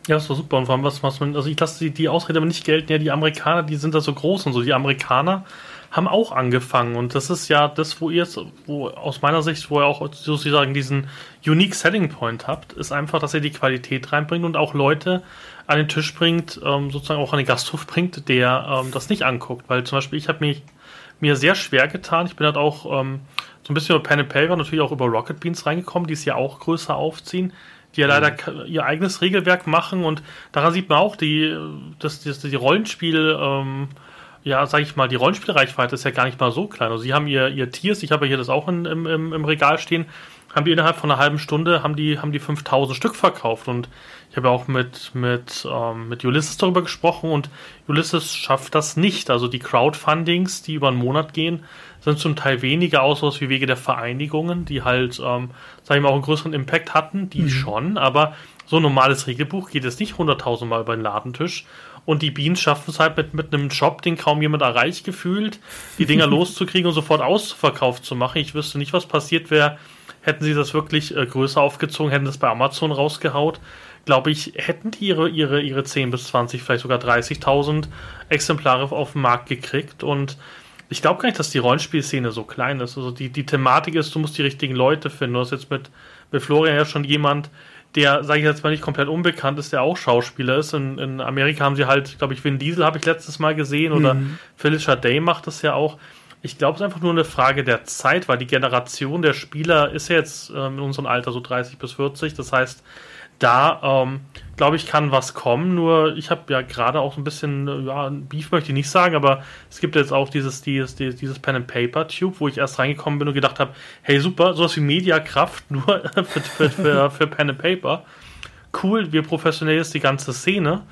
Ja, das war super. Und vor allem, was, was man, also ich lasse die, die Ausrede aber nicht gelten, ja, die Amerikaner, die sind da so groß und so. Die Amerikaner haben auch angefangen. Und das ist ja das, wo ihr jetzt, wo aus meiner Sicht, wo ihr auch sozusagen diesen Unique Selling Point habt, ist einfach, dass ihr die Qualität reinbringt und auch Leute an den Tisch bringt, ähm, sozusagen auch an den Gasthof bringt, der ähm, das nicht anguckt. Weil zum Beispiel ich habe mich mir sehr schwer getan. Ich bin halt auch ähm, so ein bisschen über Pen and Paper, natürlich auch über Rocket Beans reingekommen, die es ja auch größer aufziehen, die ja leider mhm. ihr eigenes Regelwerk machen und daran sieht man auch, die, dass, dass die Rollenspiel, ähm, ja, sag ich mal, die Rollenspielreichweite ist ja gar nicht mal so klein. Also sie haben ihr, ihr Tiers, ich habe ja hier das auch in, im, im Regal stehen, haben die innerhalb von einer halben Stunde, haben die, haben die 5000 Stück verkauft und ich habe auch mit, mit, ähm, mit Ulysses darüber gesprochen und Ulysses schafft das nicht. Also die Crowdfundings, die über einen Monat gehen, sind zum Teil weniger aus wie Wege der Vereinigungen, die halt, ähm, sag ich mal, auch einen größeren Impact hatten, die mhm. schon, aber so ein normales Regelbuch geht es nicht 100.000 Mal über den Ladentisch. Und die Beans schaffen es halt mit, mit einem Job, den kaum jemand erreicht gefühlt, die Dinger loszukriegen und sofort ausverkauft zu machen. Ich wüsste nicht, was passiert wäre, hätten sie das wirklich äh, größer aufgezogen, hätten das bei Amazon rausgehaut glaube ich, hätten die ihre, ihre, ihre 10 bis 20, vielleicht sogar 30.000 Exemplare auf den Markt gekriegt. Und ich glaube gar nicht, dass die Rollenspielszene so klein ist. Also die, die Thematik ist, du musst die richtigen Leute finden. Du hast jetzt mit, mit Florian ja schon jemand, der, sage ich jetzt mal nicht komplett unbekannt ist, der auch Schauspieler ist. In, in Amerika haben sie halt, glaube ich, Vin Diesel habe ich letztes Mal gesehen oder mhm. Felicia Day macht das ja auch. Ich glaube, es ist einfach nur eine Frage der Zeit, weil die Generation der Spieler ist ja jetzt äh, in unserem Alter so 30 bis 40. Das heißt, da, ähm, glaube ich, kann was kommen. Nur ich habe ja gerade auch so ein bisschen, ja, Beef möchte ich nicht sagen, aber es gibt jetzt auch dieses, dieses, dieses Pen and Paper Tube, wo ich erst reingekommen bin und gedacht habe, hey super, sowas wie Mediakraft nur für, für, für, für Pen and Paper. Cool, wir professionell ist die ganze Szene.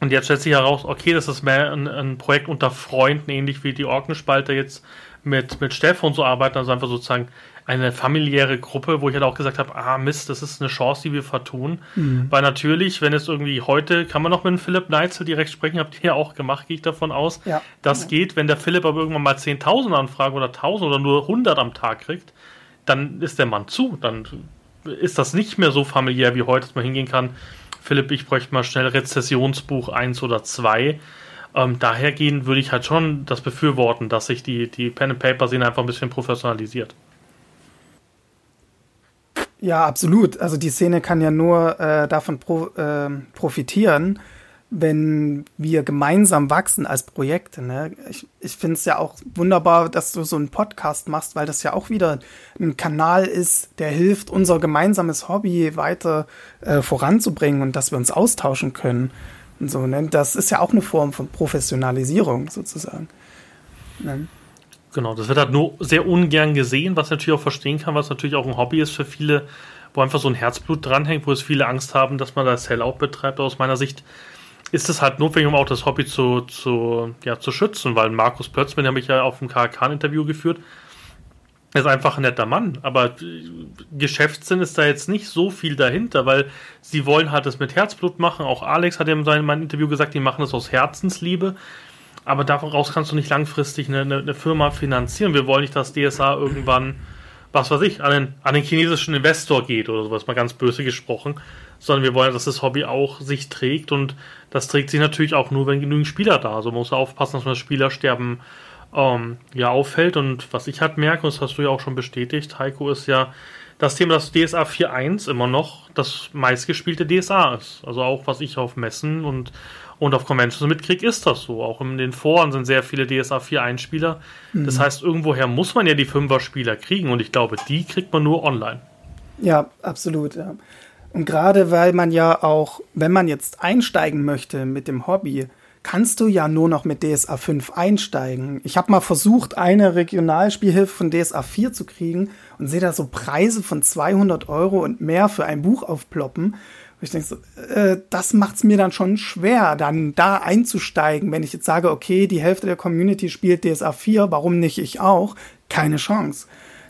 Und jetzt stellt sich heraus, okay, das ist mehr ein, ein Projekt unter Freunden, ähnlich wie die Orkenspalter jetzt mit, mit Steff so arbeiten, also einfach sozusagen eine familiäre Gruppe, wo ich halt auch gesagt habe, ah Mist, das ist eine Chance, die wir vertun. Mhm. Weil natürlich, wenn es irgendwie heute, kann man noch mit Philipp Neitzel direkt sprechen, habt ihr ja auch gemacht, gehe ich davon aus. Ja. Das ja. geht, wenn der Philipp aber irgendwann mal 10.000 Anfragen oder 1.000 oder nur 100 am Tag kriegt, dann ist der Mann zu. Dann ist das nicht mehr so familiär wie heute, dass man hingehen kann, Philipp, ich bräuchte mal schnell Rezessionsbuch 1 oder 2. Ähm, dahergehend würde ich halt schon das befürworten, dass sich die, die Pen-and-Paper-Szene einfach ein bisschen professionalisiert.
Ja, absolut. Also die Szene kann ja nur äh, davon pro, äh, profitieren, wenn wir gemeinsam wachsen als Projekte. Ne? Ich, ich finde es ja auch wunderbar, dass du so einen Podcast machst, weil das ja auch wieder ein Kanal ist, der hilft, unser gemeinsames Hobby weiter äh, voranzubringen und dass wir uns austauschen können. Und so, ne? Das ist ja auch eine Form von Professionalisierung sozusagen.
Ne? Genau, das wird halt nur sehr ungern gesehen, was ich natürlich auch verstehen kann, was natürlich auch ein Hobby ist für viele, wo einfach so ein Herzblut dranhängt, wo es viele Angst haben, dass man das Sellout betreibt. Aus meiner Sicht ist es halt notwendig, um auch das Hobby zu, zu, ja, zu schützen, weil Markus Plötz, den habe ich ja auf dem KK-Interview geführt, ist einfach ein netter Mann, aber Geschäftssinn ist da jetzt nicht so viel dahinter, weil sie wollen halt das mit Herzblut machen. Auch Alex hat ja in seinem Interview gesagt, die machen das aus Herzensliebe aber daraus kannst du nicht langfristig eine, eine, eine, Firma finanzieren. Wir wollen nicht, dass DSA irgendwann, was weiß ich, an den, an den chinesischen Investor geht oder sowas, mal ganz böse gesprochen, sondern wir wollen, dass das Hobby auch sich trägt und das trägt sich natürlich auch nur, wenn genügend Spieler da sind. Also man muss aufpassen, dass man das Spielersterben ähm, ja auffällt und was ich halt merke, und das hast du ja auch schon bestätigt, Heiko, ist ja, das Thema, dass DSA 4.1 immer noch das meistgespielte DSA ist. Also auch was ich auf Messen und und auf Conventions mitkriege, ist das so. Auch in den Foren sind sehr viele DSA 4 Einspieler. Mhm. Das heißt, irgendwoher muss man ja die 5er Spieler kriegen und ich glaube, die kriegt man nur online.
Ja, absolut. Ja. Und gerade weil man ja auch, wenn man jetzt einsteigen möchte mit dem Hobby, kannst du ja nur noch mit DSA 5 einsteigen. Ich habe mal versucht, eine Regionalspielhilfe von DSA 4 zu kriegen und sehe da so Preise von 200 Euro und mehr für ein Buch aufploppen. Ich denke so, äh, das macht es mir dann schon schwer, dann da einzusteigen, wenn ich jetzt sage, okay, die Hälfte der Community spielt DSA 4, warum nicht ich auch? Keine Chance.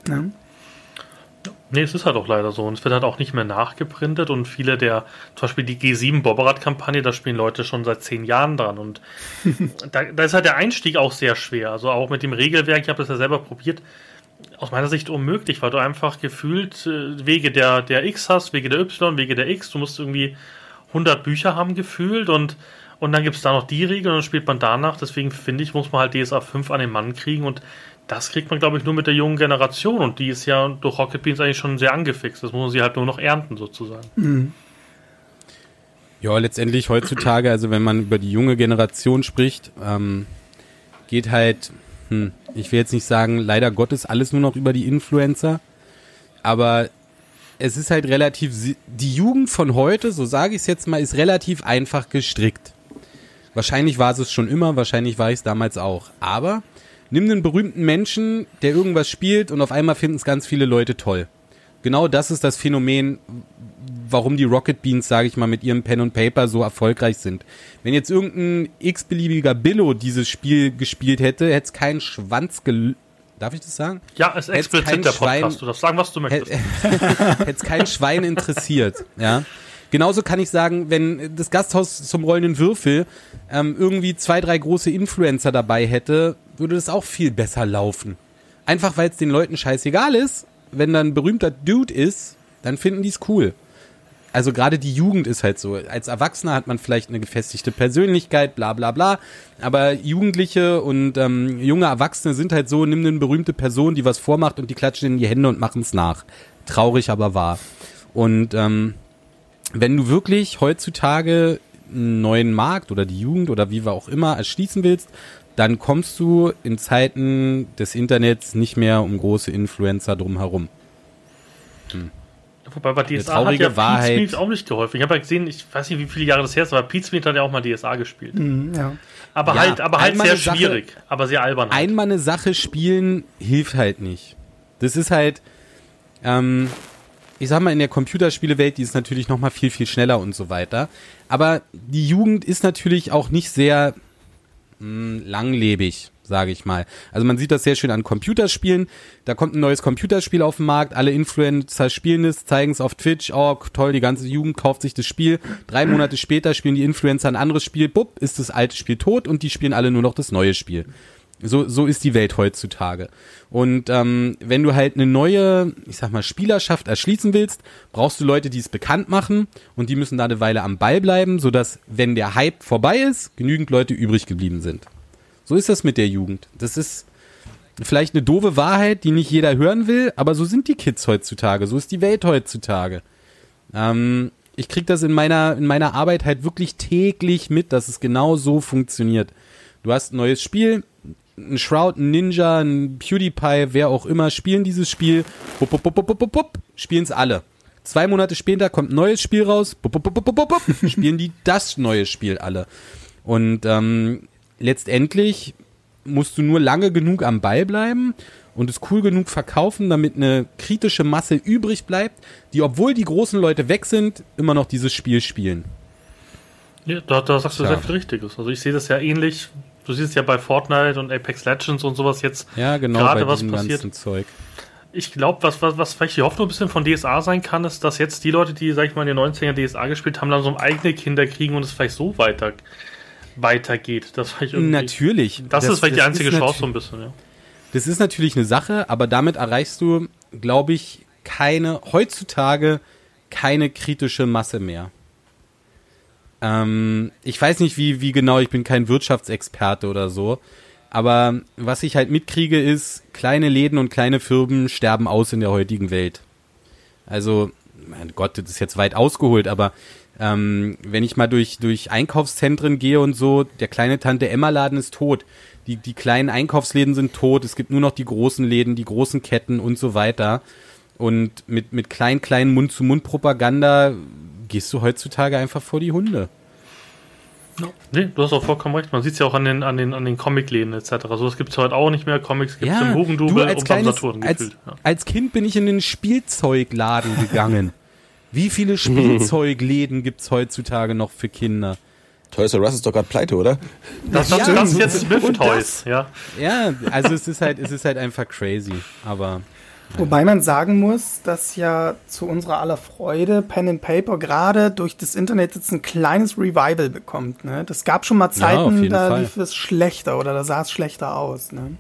Ne?
Nee, es ist halt auch leider so. Und es wird halt auch nicht mehr nachgeprintet und viele der, zum Beispiel die G7 Bobberat-Kampagne, da spielen Leute schon seit zehn Jahren dran. Und da, da, ist halt der Einstieg auch sehr schwer. Also auch mit dem Regelwerk, ich habe das ja selber probiert, aus meiner Sicht unmöglich, weil du einfach gefühlt äh, Wege der, der X hast, Wege der Y, Wege der X. Du musst irgendwie 100 Bücher haben gefühlt und, Und dann gibt es da noch die Regel und dann spielt man danach. Deswegen finde ich, muss man halt DSA 5 an den Mann kriegen und das kriegt man, glaube ich, nur mit der jungen Generation und die ist ja durch Rocket Beans eigentlich schon sehr angefixt. Das muss man sie halt nur noch ernten, sozusagen.
Mhm. Ja, letztendlich heutzutage, also wenn man über die junge Generation spricht, ähm, geht halt, hm, ich will jetzt nicht sagen, leider Gottes alles nur noch über die Influencer, aber es ist halt relativ, die Jugend von heute, so sage ich es jetzt mal, ist relativ einfach gestrickt. Wahrscheinlich war es schon immer, wahrscheinlich war ich es damals auch. Aber nimm einen berühmten Menschen, der irgendwas spielt und auf einmal finden es ganz viele Leute toll. Genau das ist das Phänomen, warum die Rocket Beans, sage ich mal, mit ihrem Pen und Paper so erfolgreich sind. Wenn jetzt irgendein x-beliebiger Billo dieses Spiel gespielt hätte, hätte es keinen Schwanz gel Darf ich das sagen?
Ja, es ist explizit der Podcast. Schwein, du darfst sagen, was du möchtest.
Hätte es kein Schwein interessiert, ja. Genauso kann ich sagen, wenn das Gasthaus zum rollenden Würfel ähm, irgendwie zwei, drei große Influencer dabei hätte, würde das auch viel besser laufen. Einfach weil es den Leuten scheißegal ist, wenn da ein berühmter Dude ist, dann finden die es cool also gerade die Jugend ist halt so. Als Erwachsener hat man vielleicht eine gefestigte Persönlichkeit, bla bla bla. Aber Jugendliche und ähm, junge Erwachsene sind halt so, nimm eine berühmte Person, die was vormacht und die klatschen in die Hände und machen es nach. Traurig, aber wahr. Und ähm, wenn du wirklich heutzutage einen neuen Markt oder die Jugend oder wie wir auch immer erschließen willst, dann kommst du in Zeiten des Internets nicht mehr um große Influencer drumherum.
Hm. Wobei bei DSA hat ja Wahrheit. Pete Smith auch nicht geholfen. Ich habe ja gesehen, ich weiß nicht, wie viele Jahre das her ist, aber Pete Smith hat ja auch mal DSA gespielt. Mhm, ja. Aber ja, halt, aber halt sehr schwierig, Sache, aber sehr albern.
Halt. Einmal eine Sache spielen hilft halt nicht. Das ist halt, ähm, ich sag mal, in der Computerspielewelt, die ist natürlich noch mal viel, viel schneller und so weiter. Aber die Jugend ist natürlich auch nicht sehr mh, hm, langlebig sage ich mal. Also man sieht das sehr schön an Computerspielen. Da kommt ein neues Computerspiel auf den Markt, alle Influencer spielen es, zeigen es auf Twitch, oh toll, die ganze Jugend kauft sich das Spiel. Drei Monate später spielen die Influencer ein anderes Spiel, bupp, ist das alte Spiel tot und die spielen alle nur noch das neue Spiel. So, so ist die Welt heutzutage. Und ähm, wenn du halt eine neue, ich sag mal, Spielerschaft erschließen willst, brauchst du Leute, die es bekannt machen und die müssen da eine Weile am Ball bleiben, sodass, wenn der Hype vorbei ist, genügend Leute übrig geblieben sind. So ist das mit der Jugend. Das ist vielleicht eine doofe Wahrheit, die nicht jeder hören will, aber so sind die Kids heutzutage. So ist die Welt heutzutage. Ähm, ich kriege das in meiner, in meiner Arbeit halt wirklich täglich mit, dass es genau so funktioniert. Du hast ein neues Spiel, ein Shroud, ein Ninja, ein PewDiePie, wer auch immer, spielen dieses Spiel, spielen es alle. Zwei Monate später kommt ein neues Spiel raus, spielen die das neue Spiel alle. Und ähm, letztendlich musst du nur lange genug am Ball bleiben und es cool genug verkaufen, damit eine kritische Masse übrig bleibt, die, obwohl die großen Leute weg sind, immer noch dieses Spiel spielen.
Ja, da, da sagst du ja. sehr viel Richtiges. Also ich sehe das ja ähnlich. Du siehst ja bei Fortnite und Apex Legends und sowas jetzt
ja, genau,
gerade was passiert. Ich glaube, was, was, was vielleicht die Hoffnung ein bisschen von DSA sein kann, ist, dass jetzt die Leute, die, sag ich mal, in den 90er DSA gespielt haben, dann so eigene Kinder kriegen und es vielleicht so weiter weitergeht. Das
ich Natürlich.
Das, das ist vielleicht das die einzige Chance so ein bisschen, ja.
Das ist natürlich eine Sache, aber damit erreichst du, glaube ich, keine, heutzutage keine kritische Masse mehr. Ähm, ich weiß nicht, wie, wie genau, ich bin kein Wirtschaftsexperte oder so. Aber was ich halt mitkriege, ist, kleine Läden und kleine Firmen sterben aus in der heutigen Welt. Also, mein Gott, das ist jetzt weit ausgeholt, aber ähm, wenn ich mal durch, durch Einkaufszentren gehe und so, der kleine Tante Emma Laden ist tot. Die, die kleinen Einkaufsläden sind tot. Es gibt nur noch die großen Läden, die großen Ketten und so weiter. Und mit, mit klein, kleinen Mund-zu-Mund-Propaganda gehst du heutzutage einfach vor die Hunde.
Nee, du hast auch vollkommen recht. Man sieht es ja auch an den, an den, an den Comicläden etc. So, das gibt es heute auch nicht mehr. Comics gibt es ja, im Hugendubel
und kleines, beim Saturn als, ja. als Kind bin ich in den Spielzeugladen gegangen. Wie viele Spielzeugläden gibt es heutzutage noch für Kinder?
Toys R Us ist doch gerade pleite, oder?
Das, das, ja, das ist jetzt Smith Toys, ja.
Ja, also es ist halt, es ist halt einfach crazy, aber.
Wobei man sagen muss, dass ja zu unserer aller Freude Pen and Paper gerade durch das Internet jetzt ein kleines Revival bekommt. Ne? Das gab schon mal Zeiten, ja, da Fall. lief es schlechter oder da sah es schlechter aus. Ne?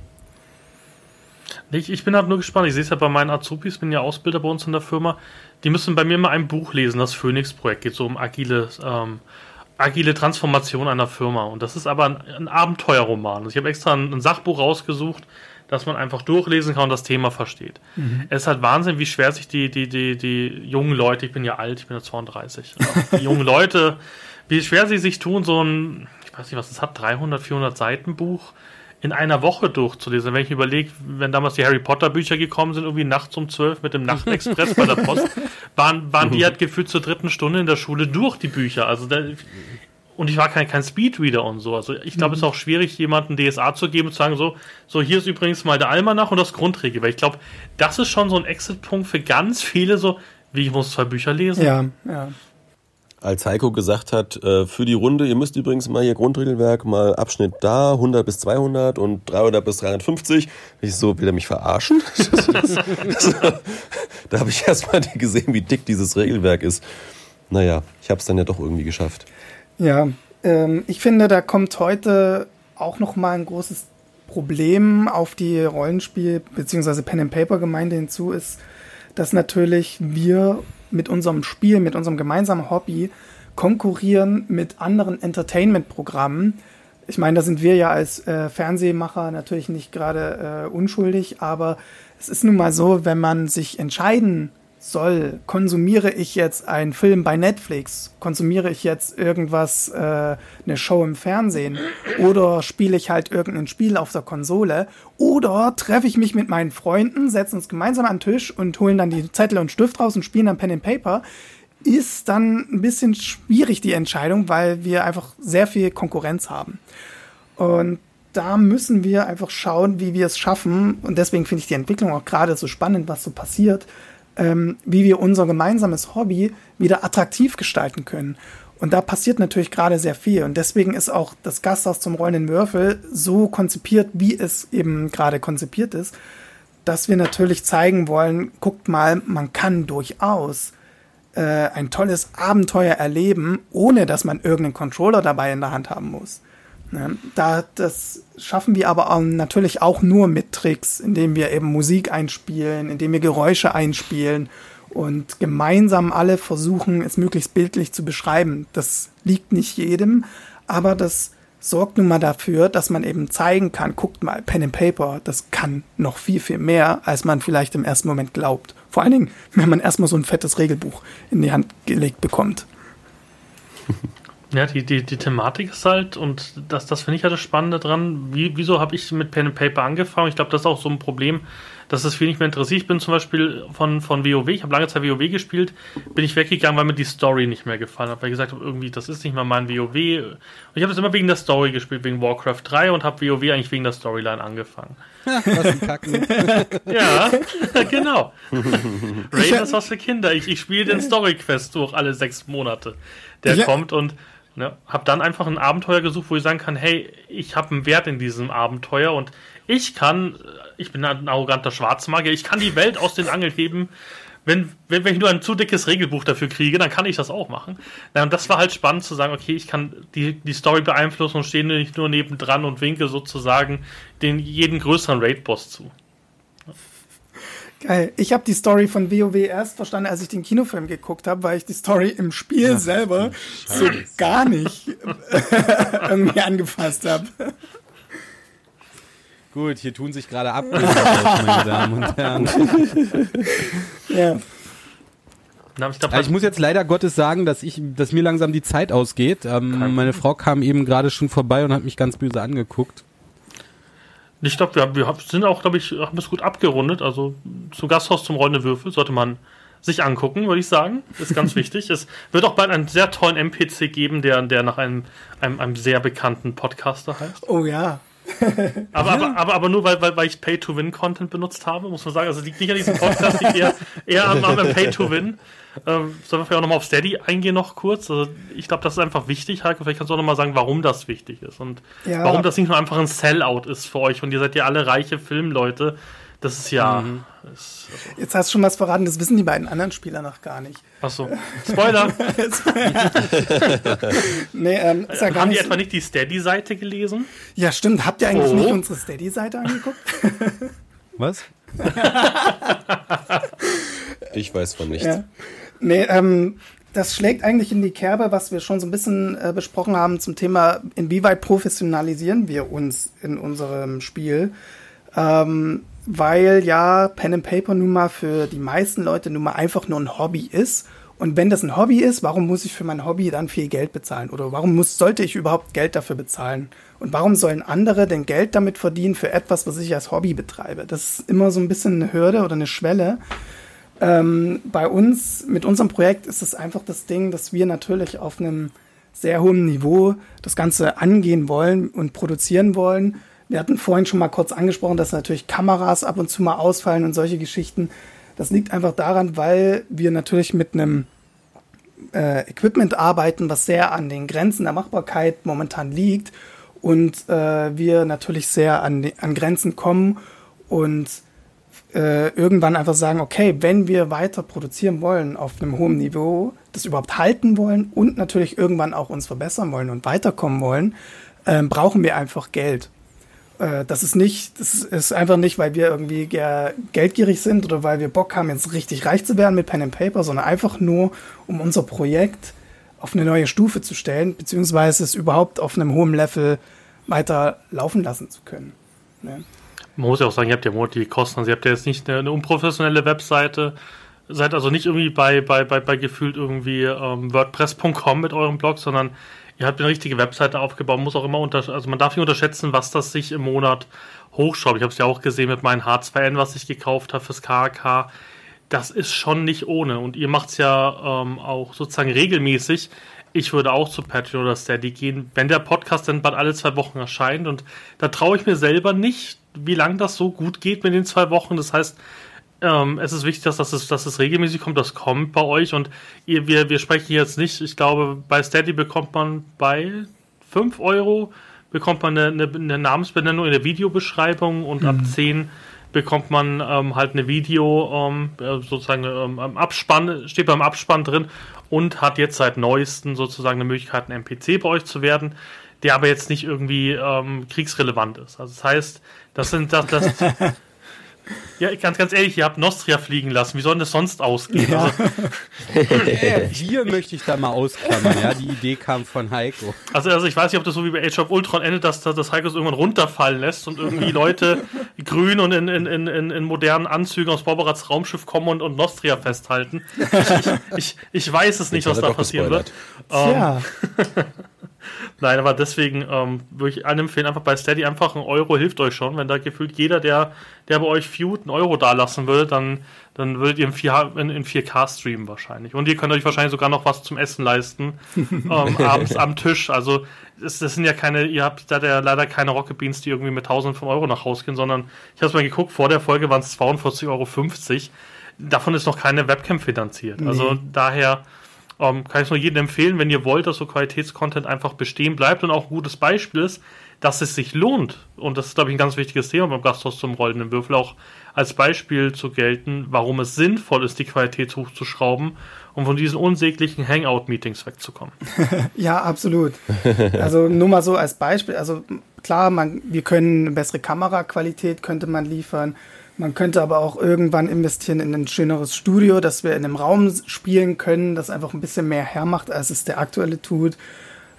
Ich, ich bin halt nur gespannt. Ich sehe es ja bei meinen Azubis, bin ja Ausbilder bei uns in der Firma. Die müssen bei mir immer ein Buch lesen, das Phoenix-Projekt. Geht so um agiles, ähm, agile Transformation einer Firma. Und das ist aber ein, ein Abenteuerroman. Also ich habe extra ein, ein, Sachbuch rausgesucht, dass man einfach durchlesen kann und das Thema versteht. Mhm. Es ist halt Wahnsinn, wie schwer sich die, die, die, die jungen Leute, ich bin ja alt, ich bin ja 32, die jungen Leute, wie schwer sie sich tun, so ein, ich weiß nicht, was es hat, 300, 400 Seiten Buch in einer Woche durchzulesen. Wenn ich überlege, wenn damals die Harry Potter Bücher gekommen sind, irgendwie nachts um zwölf mit dem Nachtexpress bei der Post, waren, waren die halt gefühlt zur dritten Stunde in der Schule durch die Bücher. Also da, und ich war kein, kein Speedreader und so. Also ich glaube, mhm. es ist auch schwierig, jemanden DSA zu geben und zu sagen, so, so hier ist übrigens mal der Almanach und das Grundregel. Weil ich glaube, das ist schon so ein Exit-Punkt für ganz viele, so, wie ich muss zwei Bücher lesen.
Ja, ja
als Heiko gesagt hat, äh, für die Runde, ihr müsst übrigens mal hier Grundregelwerk, mal Abschnitt da, 100 bis 200 und 300 bis 350. Ich so, will er mich verarschen? da habe ich erst mal gesehen, wie dick dieses Regelwerk ist. Naja, ich habe es dann ja doch irgendwie geschafft.
Ja, ähm, ich finde, da kommt heute auch noch mal ein großes Problem auf die Rollenspiel- bzw. Pen-and-Paper-Gemeinde hinzu ist, dass natürlich wir mit unserem Spiel, mit unserem gemeinsamen Hobby konkurrieren mit anderen Entertainment-Programmen. Ich meine, da sind wir ja als äh, Fernsehmacher natürlich nicht gerade äh, unschuldig, aber es ist nun mal so, wenn man sich entscheiden soll, konsumiere ich jetzt einen Film bei Netflix, konsumiere ich jetzt irgendwas, äh, eine Show im Fernsehen? Oder spiele ich halt irgendein Spiel auf der Konsole? Oder treffe ich mich mit meinen Freunden, setzen uns gemeinsam an den Tisch und holen dann die Zettel und Stift raus und spielen dann Pen and Paper, ist dann ein bisschen schwierig die Entscheidung, weil wir einfach sehr viel Konkurrenz haben. Und da müssen wir einfach schauen, wie wir es schaffen. Und deswegen finde ich die Entwicklung auch gerade so spannend, was so passiert, ähm, wie wir unser gemeinsames Hobby wieder attraktiv gestalten können. Und da passiert natürlich gerade sehr viel. Und deswegen ist auch das Gasthaus zum rollenden Würfel so konzipiert, wie es eben gerade konzipiert ist, dass wir natürlich zeigen wollen, guckt mal, man kann durchaus äh, ein tolles Abenteuer erleben, ohne dass man irgendeinen Controller dabei in der Hand haben muss. Ne? Da, das schaffen wir aber natürlich auch nur mit Tricks, indem wir eben Musik einspielen, indem wir Geräusche einspielen und gemeinsam alle versuchen, es möglichst bildlich zu beschreiben. Das liegt nicht jedem, aber das sorgt nun mal dafür, dass man eben zeigen kann, guckt mal, Pen and Paper, das kann noch viel, viel mehr, als man vielleicht im ersten Moment glaubt. Vor allen Dingen, wenn man erstmal so ein fettes Regelbuch in die Hand gelegt bekommt.
Ja, die, die, die Thematik ist halt, und das, das finde ich ja das Spannende dran, wie, wieso habe ich mit Pen and Paper angefangen? Ich glaube, das ist auch so ein Problem, dass es viel nicht mehr interessiert. Ich bin zum Beispiel von, von WoW, ich habe lange Zeit WoW gespielt, bin ich weggegangen, weil mir die Story nicht mehr gefallen hat, weil ich gesagt habe, irgendwie, das ist nicht mal mein WoW. Und ich habe das immer wegen der Story gespielt, wegen Warcraft 3 und habe WoW eigentlich wegen der Storyline angefangen. was ein Kacken. ja, genau. Raid ist was für Kinder. Ich, ich spiele den Story-Quest durch alle sechs Monate. Der ja. kommt und Ne? Hab dann einfach ein Abenteuer gesucht, wo ich sagen kann, hey, ich habe einen Wert in diesem Abenteuer und ich kann, ich bin ein arroganter Schwarzmagier, ich kann die Welt aus den Angeln heben. Wenn, wenn, wenn ich nur ein zu dickes Regelbuch dafür kriege, dann kann ich das auch machen. Na, und das war halt spannend zu sagen, okay, ich kann die, die Story beeinflussen und stehe nicht nur nebendran und winke sozusagen den jeden größeren Raid-Boss zu.
Geil. Ich habe die Story von WoW erst verstanden, als ich den Kinofilm geguckt habe, weil ich die Story im Spiel Ach, selber so gar nicht irgendwie angefasst habe.
Gut, hier tun sich gerade ab, meine Damen und Herren. ja. ich muss jetzt leider Gottes sagen, dass ich, dass mir langsam die Zeit ausgeht. Ähm, meine Frau kam eben gerade schon vorbei und hat mich ganz böse angeguckt.
Ich glaube, wir, wir sind auch, glaube ich, haben es gut abgerundet. Also zum Gasthaus zum Rollende Würfel sollte man sich angucken, würde ich sagen. Ist ganz wichtig. Es wird auch bald einen sehr tollen NPC geben, der, der nach einem, einem, einem sehr bekannten Podcaster heißt.
Oh ja.
aber, aber, aber, aber nur weil, weil, weil ich Pay-to-Win-Content benutzt habe, muss man sagen. Also liegt nicht an diesem Podcast, liegt eher, eher am, am Pay-to-Win. Ähm, sollen wir vielleicht auch nochmal auf Steady eingehen noch kurz? Also ich glaube, das ist einfach wichtig, Heike. Vielleicht kannst du auch nochmal sagen, warum das wichtig ist und ja. warum das nicht nur einfach ein Sellout ist für euch und ihr seid ja alle reiche Filmleute. Das ist ja. Mhm.
Ist, also Jetzt hast du schon was verraten, das wissen die beiden anderen Spieler noch gar nicht.
Achso. Spoiler!
nee, ähm,
ist ja gar Haben die etwa nicht die Steady-Seite gelesen?
Ja, stimmt. Habt ihr eigentlich oh. nicht unsere Steady-Seite angeguckt?
was?
ich weiß von nichts. Ja.
Nee, ähm, das schlägt eigentlich in die Kerbe, was wir schon so ein bisschen äh, besprochen haben zum Thema, inwieweit professionalisieren wir uns in unserem Spiel. Ähm, weil ja Pen and Paper nun mal für die meisten Leute nun mal einfach nur ein Hobby ist. Und wenn das ein Hobby ist, warum muss ich für mein Hobby dann viel Geld bezahlen? Oder warum muss, sollte ich überhaupt Geld dafür bezahlen? Und warum sollen andere denn Geld damit verdienen für etwas, was ich als Hobby betreibe? Das ist immer so ein bisschen eine Hürde oder eine Schwelle. Ähm, bei uns, mit unserem Projekt ist es einfach das Ding, dass wir natürlich auf einem sehr hohen Niveau das Ganze angehen wollen und produzieren wollen. Wir hatten vorhin schon mal kurz angesprochen, dass natürlich Kameras ab und zu mal ausfallen und solche Geschichten. Das liegt einfach daran, weil wir natürlich mit einem äh, Equipment arbeiten, was sehr an den Grenzen der Machbarkeit momentan liegt und äh, wir natürlich sehr an, an Grenzen kommen und äh, irgendwann einfach sagen, okay, wenn wir weiter produzieren wollen auf einem hohen Niveau, das überhaupt halten wollen und natürlich irgendwann auch uns verbessern wollen und weiterkommen wollen, äh, brauchen wir einfach Geld. Äh, das ist nicht, das ist einfach nicht, weil wir irgendwie geldgierig sind oder weil wir Bock haben, jetzt richtig reich zu werden mit Pen and Paper, sondern einfach nur, um unser Projekt auf eine neue Stufe zu stellen, beziehungsweise es überhaupt auf einem hohen Level weiter laufen lassen zu können. Ne?
Man muss ja auch sagen, ihr habt ja die Kosten. Also ihr habt ja jetzt nicht eine, eine unprofessionelle Webseite, seid also nicht irgendwie bei, bei, bei, bei gefühlt irgendwie ähm, WordPress.com mit eurem Blog, sondern ihr habt eine richtige Webseite aufgebaut. muss auch immer unter, also man darf nicht unterschätzen, was das sich im Monat hochschraubt. Ich habe es ja auch gesehen mit meinem H2N, was ich gekauft habe fürs KK. Das ist schon nicht ohne. Und ihr macht es ja ähm, auch sozusagen regelmäßig ich würde auch zu Patreon oder Steady gehen, wenn der Podcast dann bald alle zwei Wochen erscheint. Und da traue ich mir selber nicht, wie lange das so gut geht mit den zwei Wochen. Das heißt, ähm, es ist wichtig, dass, es, dass es regelmäßig kommt. Das kommt bei euch. Und ihr, wir, wir sprechen jetzt nicht, ich glaube, bei Steady bekommt man bei 5 Euro bekommt man eine, eine, eine Namensbenennung in der Videobeschreibung und mhm. ab 10 bekommt man ähm, halt eine Video, ähm, sozusagen ähm, am Abspann, steht beim Abspann drin und hat jetzt seit neuestem sozusagen eine Möglichkeit, ein NPC bei euch zu werden, der aber jetzt nicht irgendwie ähm, kriegsrelevant ist. Also das heißt, das sind das, das Ja, ganz, ganz ehrlich, ihr habt Nostria fliegen lassen. Wie soll denn das sonst ausgehen? Ja.
Also, wir möchte ich da mal ausklammern, ja. Die Idee kam von Heiko.
Also, also ich weiß nicht, ob das so wie bei Age of Ultron endet, dass, dass Heiko es irgendwann runterfallen lässt und irgendwie Leute grün und in, in, in, in modernen Anzügen aus Barbarats Raumschiff kommen und, und Nostria festhalten. Ich, ich, ich, weiß es nicht, was da passieren wird.
Ja.
Nein, aber deswegen ähm, würde ich allen empfehlen, einfach bei Steady einfach ein Euro hilft euch schon. Wenn da gefühlt jeder, der, der bei euch feud, einen Euro dalassen würde, dann, dann würdet ihr in, 4, in, in 4K streamen wahrscheinlich. Und ihr könnt euch wahrscheinlich sogar noch was zum Essen leisten, ähm, abends am Tisch. Also das, das sind ja keine, ihr habt da ja leider keine Rocket Beans, die irgendwie mit 1000 von Euro nach Hause gehen, sondern ich habe mal geguckt, vor der Folge waren es 42,50 Euro. Davon ist noch keine Webcam finanziert. Also nee. daher ähm, kann ich nur jedem empfehlen, wenn ihr wollt, dass so Qualitätscontent einfach bestehen bleibt und auch ein gutes Beispiel ist, dass es sich lohnt. Und das ist, glaube ich, ein ganz wichtiges Thema beim Gasthaus zum rollenden Würfel auch als Beispiel zu gelten, warum es sinnvoll ist, die Qualität hochzuschrauben um von diesen unsäglichen Hangout-Meetings wegzukommen.
ja, absolut. Also nur mal so als Beispiel. Also klar, man, wir können eine bessere Kameraqualität könnte man liefern. Man könnte aber auch irgendwann investieren in ein schöneres Studio, dass wir in einem Raum spielen können, das einfach ein bisschen mehr hermacht, als es der aktuelle tut.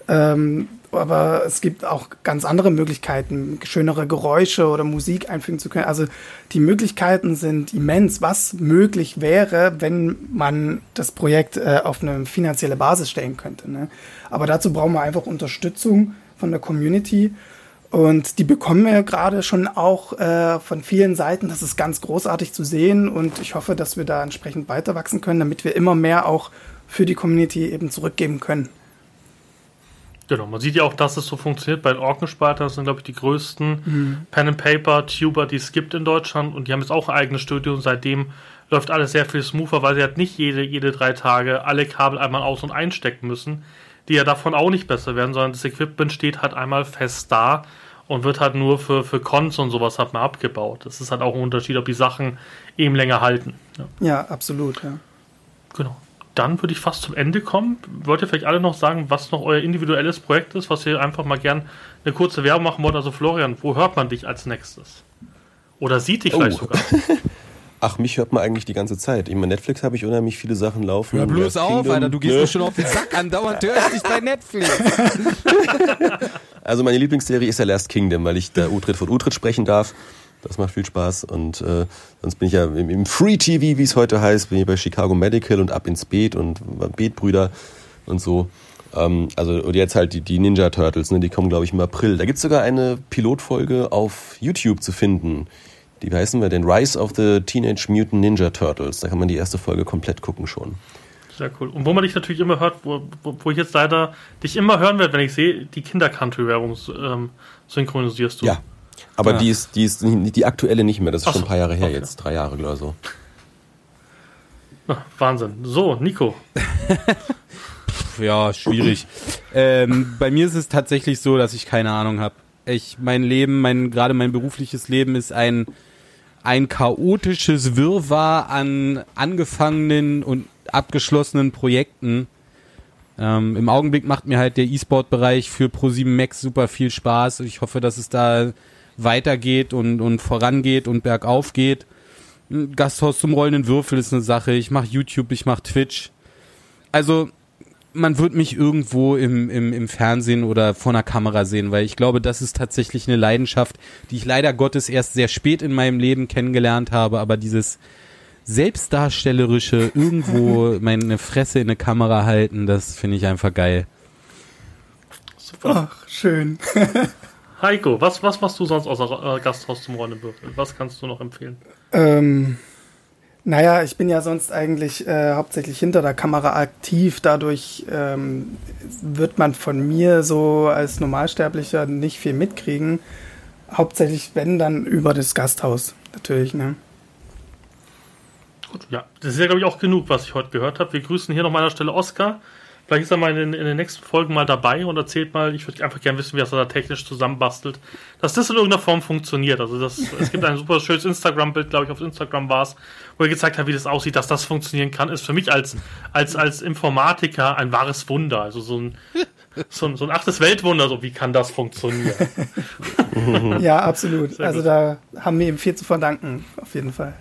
Ähm, aber es gibt auch ganz andere Möglichkeiten, schönere Geräusche oder Musik einfügen zu können. Also die Möglichkeiten sind immens, was möglich wäre, wenn man das Projekt äh, auf eine finanzielle Basis stellen könnte. Ne? Aber dazu brauchen wir einfach Unterstützung von der Community und die bekommen wir gerade schon auch äh, von vielen Seiten. Das ist ganz großartig zu sehen und ich hoffe, dass wir da entsprechend weiter wachsen können, damit wir immer mehr auch für die Community eben zurückgeben können.
Genau, man sieht ja auch, dass es so funktioniert. Bei den Orkenspaltern das sind, glaube ich, die größten mhm. Pen and Paper Tuber, die es gibt in Deutschland und die haben jetzt auch ein eigenes Studio und seitdem läuft alles sehr viel smoother, weil sie halt nicht jede, jede drei Tage alle Kabel einmal aus- und einstecken müssen, die ja davon auch nicht besser werden, sondern das Equipment steht halt einmal fest da und wird halt nur für, für Cons und sowas halt mal abgebaut. Das ist halt auch ein Unterschied, ob die Sachen eben länger halten.
Ja, ja absolut, ja.
Genau. Dann würde ich fast zum Ende kommen. Wollt ihr vielleicht alle noch sagen, was noch euer individuelles Projekt ist, was ihr einfach mal gern eine kurze Werbung machen wollt? Also Florian, wo hört man dich als nächstes? Oder sieht dich vielleicht oh. sogar?
Ach, mich hört man eigentlich die ganze Zeit. Ich meine, Netflix habe ich unheimlich viele Sachen laufen.
Hör bloß auf,
Kingdom,
Alter, du gehst
ne?
mir schon auf den Sack andauernd, hör ich dich bei Netflix.
Also meine Lieblingsserie ist ja Last Kingdom, weil ich da Utrecht von Utrecht sprechen darf. Das macht viel Spaß. Und äh, sonst bin ich ja im, im Free TV, wie es heute heißt, bin ich bei Chicago Medical und Ab ins Beet und Beetbrüder und so. Ähm, also und jetzt halt die, die Ninja Turtles, ne, die kommen, glaube ich, im April. Da gibt's sogar eine Pilotfolge auf YouTube zu finden. Die wie heißen wir denn? Rise of the Teenage Mutant Ninja Turtles. Da kann man die erste Folge komplett gucken schon.
Sehr cool. Und wo man dich natürlich immer hört, wo, wo, wo ich jetzt leider dich immer hören werde, wenn ich sehe, die Kinder-Country-Werbung ähm, synchronisierst du.
Ja. Aber
Ja.
die ist, die ist die aktuelle nicht mehr. Das ist
Ach
schon ein paar Jahre her
okay.
jetzt. Drei Jahre oder so.
Ah, Wahnsinn. So, Nico.
Ja, schwierig. ähm, bei mir ist es tatsächlich so, dass ich keine Ahnung habe. Ich, mein Leben, mein, gerade mein berufliches Leben ist ein, ein chaotisches Wirrwarr an angefangenen und abgeschlossenen Projekten. Ähm, Im Augenblick macht mir halt der E-Sport-Bereich für Pro7 Max super viel Spaß. Ich hoffe, dass es da weitergeht und, und vorangeht und bergauf geht. Gasthaus zum rollenden Würfel ist eine Sache. Ich mache YouTube, ich mache Twitch. Also man wird mich irgendwo im, im, im Fernsehen oder vor einer Kamera sehen, weil ich glaube, das ist tatsächlich eine Leidenschaft, die ich leider Gottes erst sehr spät in meinem Leben kennengelernt habe, aber dieses selbstdarstellerische irgendwo meine Fresse in eine Kamera halten, das finde ich einfach geil.
Super.
Ach, schön.
Heiko, was, was machst du sonst außer äh, Gasthaus zum Räumenwürfel? Was kannst du noch empfehlen?
Ähm, naja, ich bin ja sonst eigentlich äh, hauptsächlich hinter der Kamera aktiv. Dadurch ähm, wird man von mir so als Normalsterblicher nicht viel mitkriegen. Hauptsächlich, wenn dann über das Gasthaus, natürlich. Ne?
Gut, ja. Das ist ja, glaube ich, auch genug, was ich heute gehört habe. Wir grüßen hier noch mal an der Stelle Oskar. Vielleicht ist er mal in, in den nächsten Folgen mal dabei und erzählt mal, ich würde einfach gerne wissen, wie er das da technisch zusammenbastelt, dass das in irgendeiner Form funktioniert. Also das, es gibt ein super schönes Instagram-Bild, glaube ich, auf Instagram war es, wo er gezeigt hat, wie das aussieht, dass das funktionieren kann, ist für mich als, als, als Informatiker ein wahres Wunder. Also so ein, so ein, so ein achtes Weltwunder, so wie kann das funktionieren?
Ja, absolut.
Sehr
Also
gut.
da haben wir ihm viel zu verdanken, auf jeden Fall.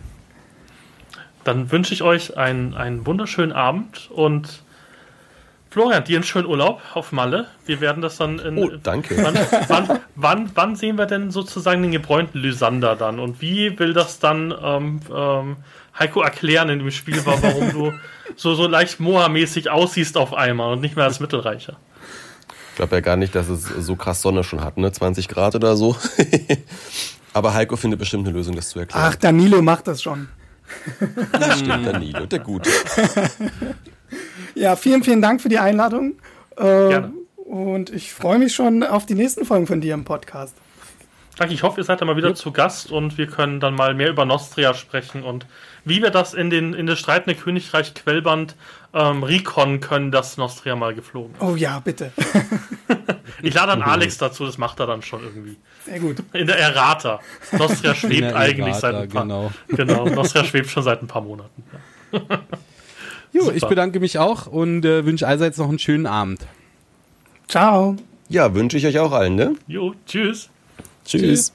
Dann wünsche ich euch einen, einen wunderschönen Abend und Florian, dir einen schönen Urlaub auf Malle. Wir werden das dann in.
Oh, danke.
Wann, wann, wann, wann sehen wir denn sozusagen den gebräunten Lysander dann? Und wie will das dann ähm, ähm, Heiko erklären in dem Spiel, wa- warum du so, so leicht Moa-mäßig aussiehst auf einmal und nicht mehr als Mittelreicher?
Ich glaube ja gar nicht, dass es so krass Sonne schon hat, ne? 20 Grad oder so. Aber Heiko findet bestimmt eine Lösung, das zu erklären.
Ach, Danilo macht das schon.
das stimmt, Danilo, der Gute.
Ja, vielen, vielen Dank für die Einladung. Äh,
Gerne.
Und ich freue mich schon auf die nächsten Folgen von dir im Podcast.
Danke, ich hoffe, ihr seid dann mal wieder zu Gast und wir können dann mal mehr über Nostria sprechen und wie wir das in den in das streitende Königreich Quellband ähm, recon können, dass Nostria mal geflogen ist.
Oh ja, bitte.
Ich lade dann Alex dazu, das macht er dann schon irgendwie.
Sehr gut.
In der Errata. Nostria schwebt eigentlich
Errata,
seit ein paar
genau.
genau. Nostria schwebt schon seit ein paar Monaten.
Jo,
Super.
ich bedanke mich auch und äh, wünsche allseits noch einen schönen Abend.
Ciao.
Ja, wünsche ich euch auch allen, ne?
Jo, tschüss.
Tschüss.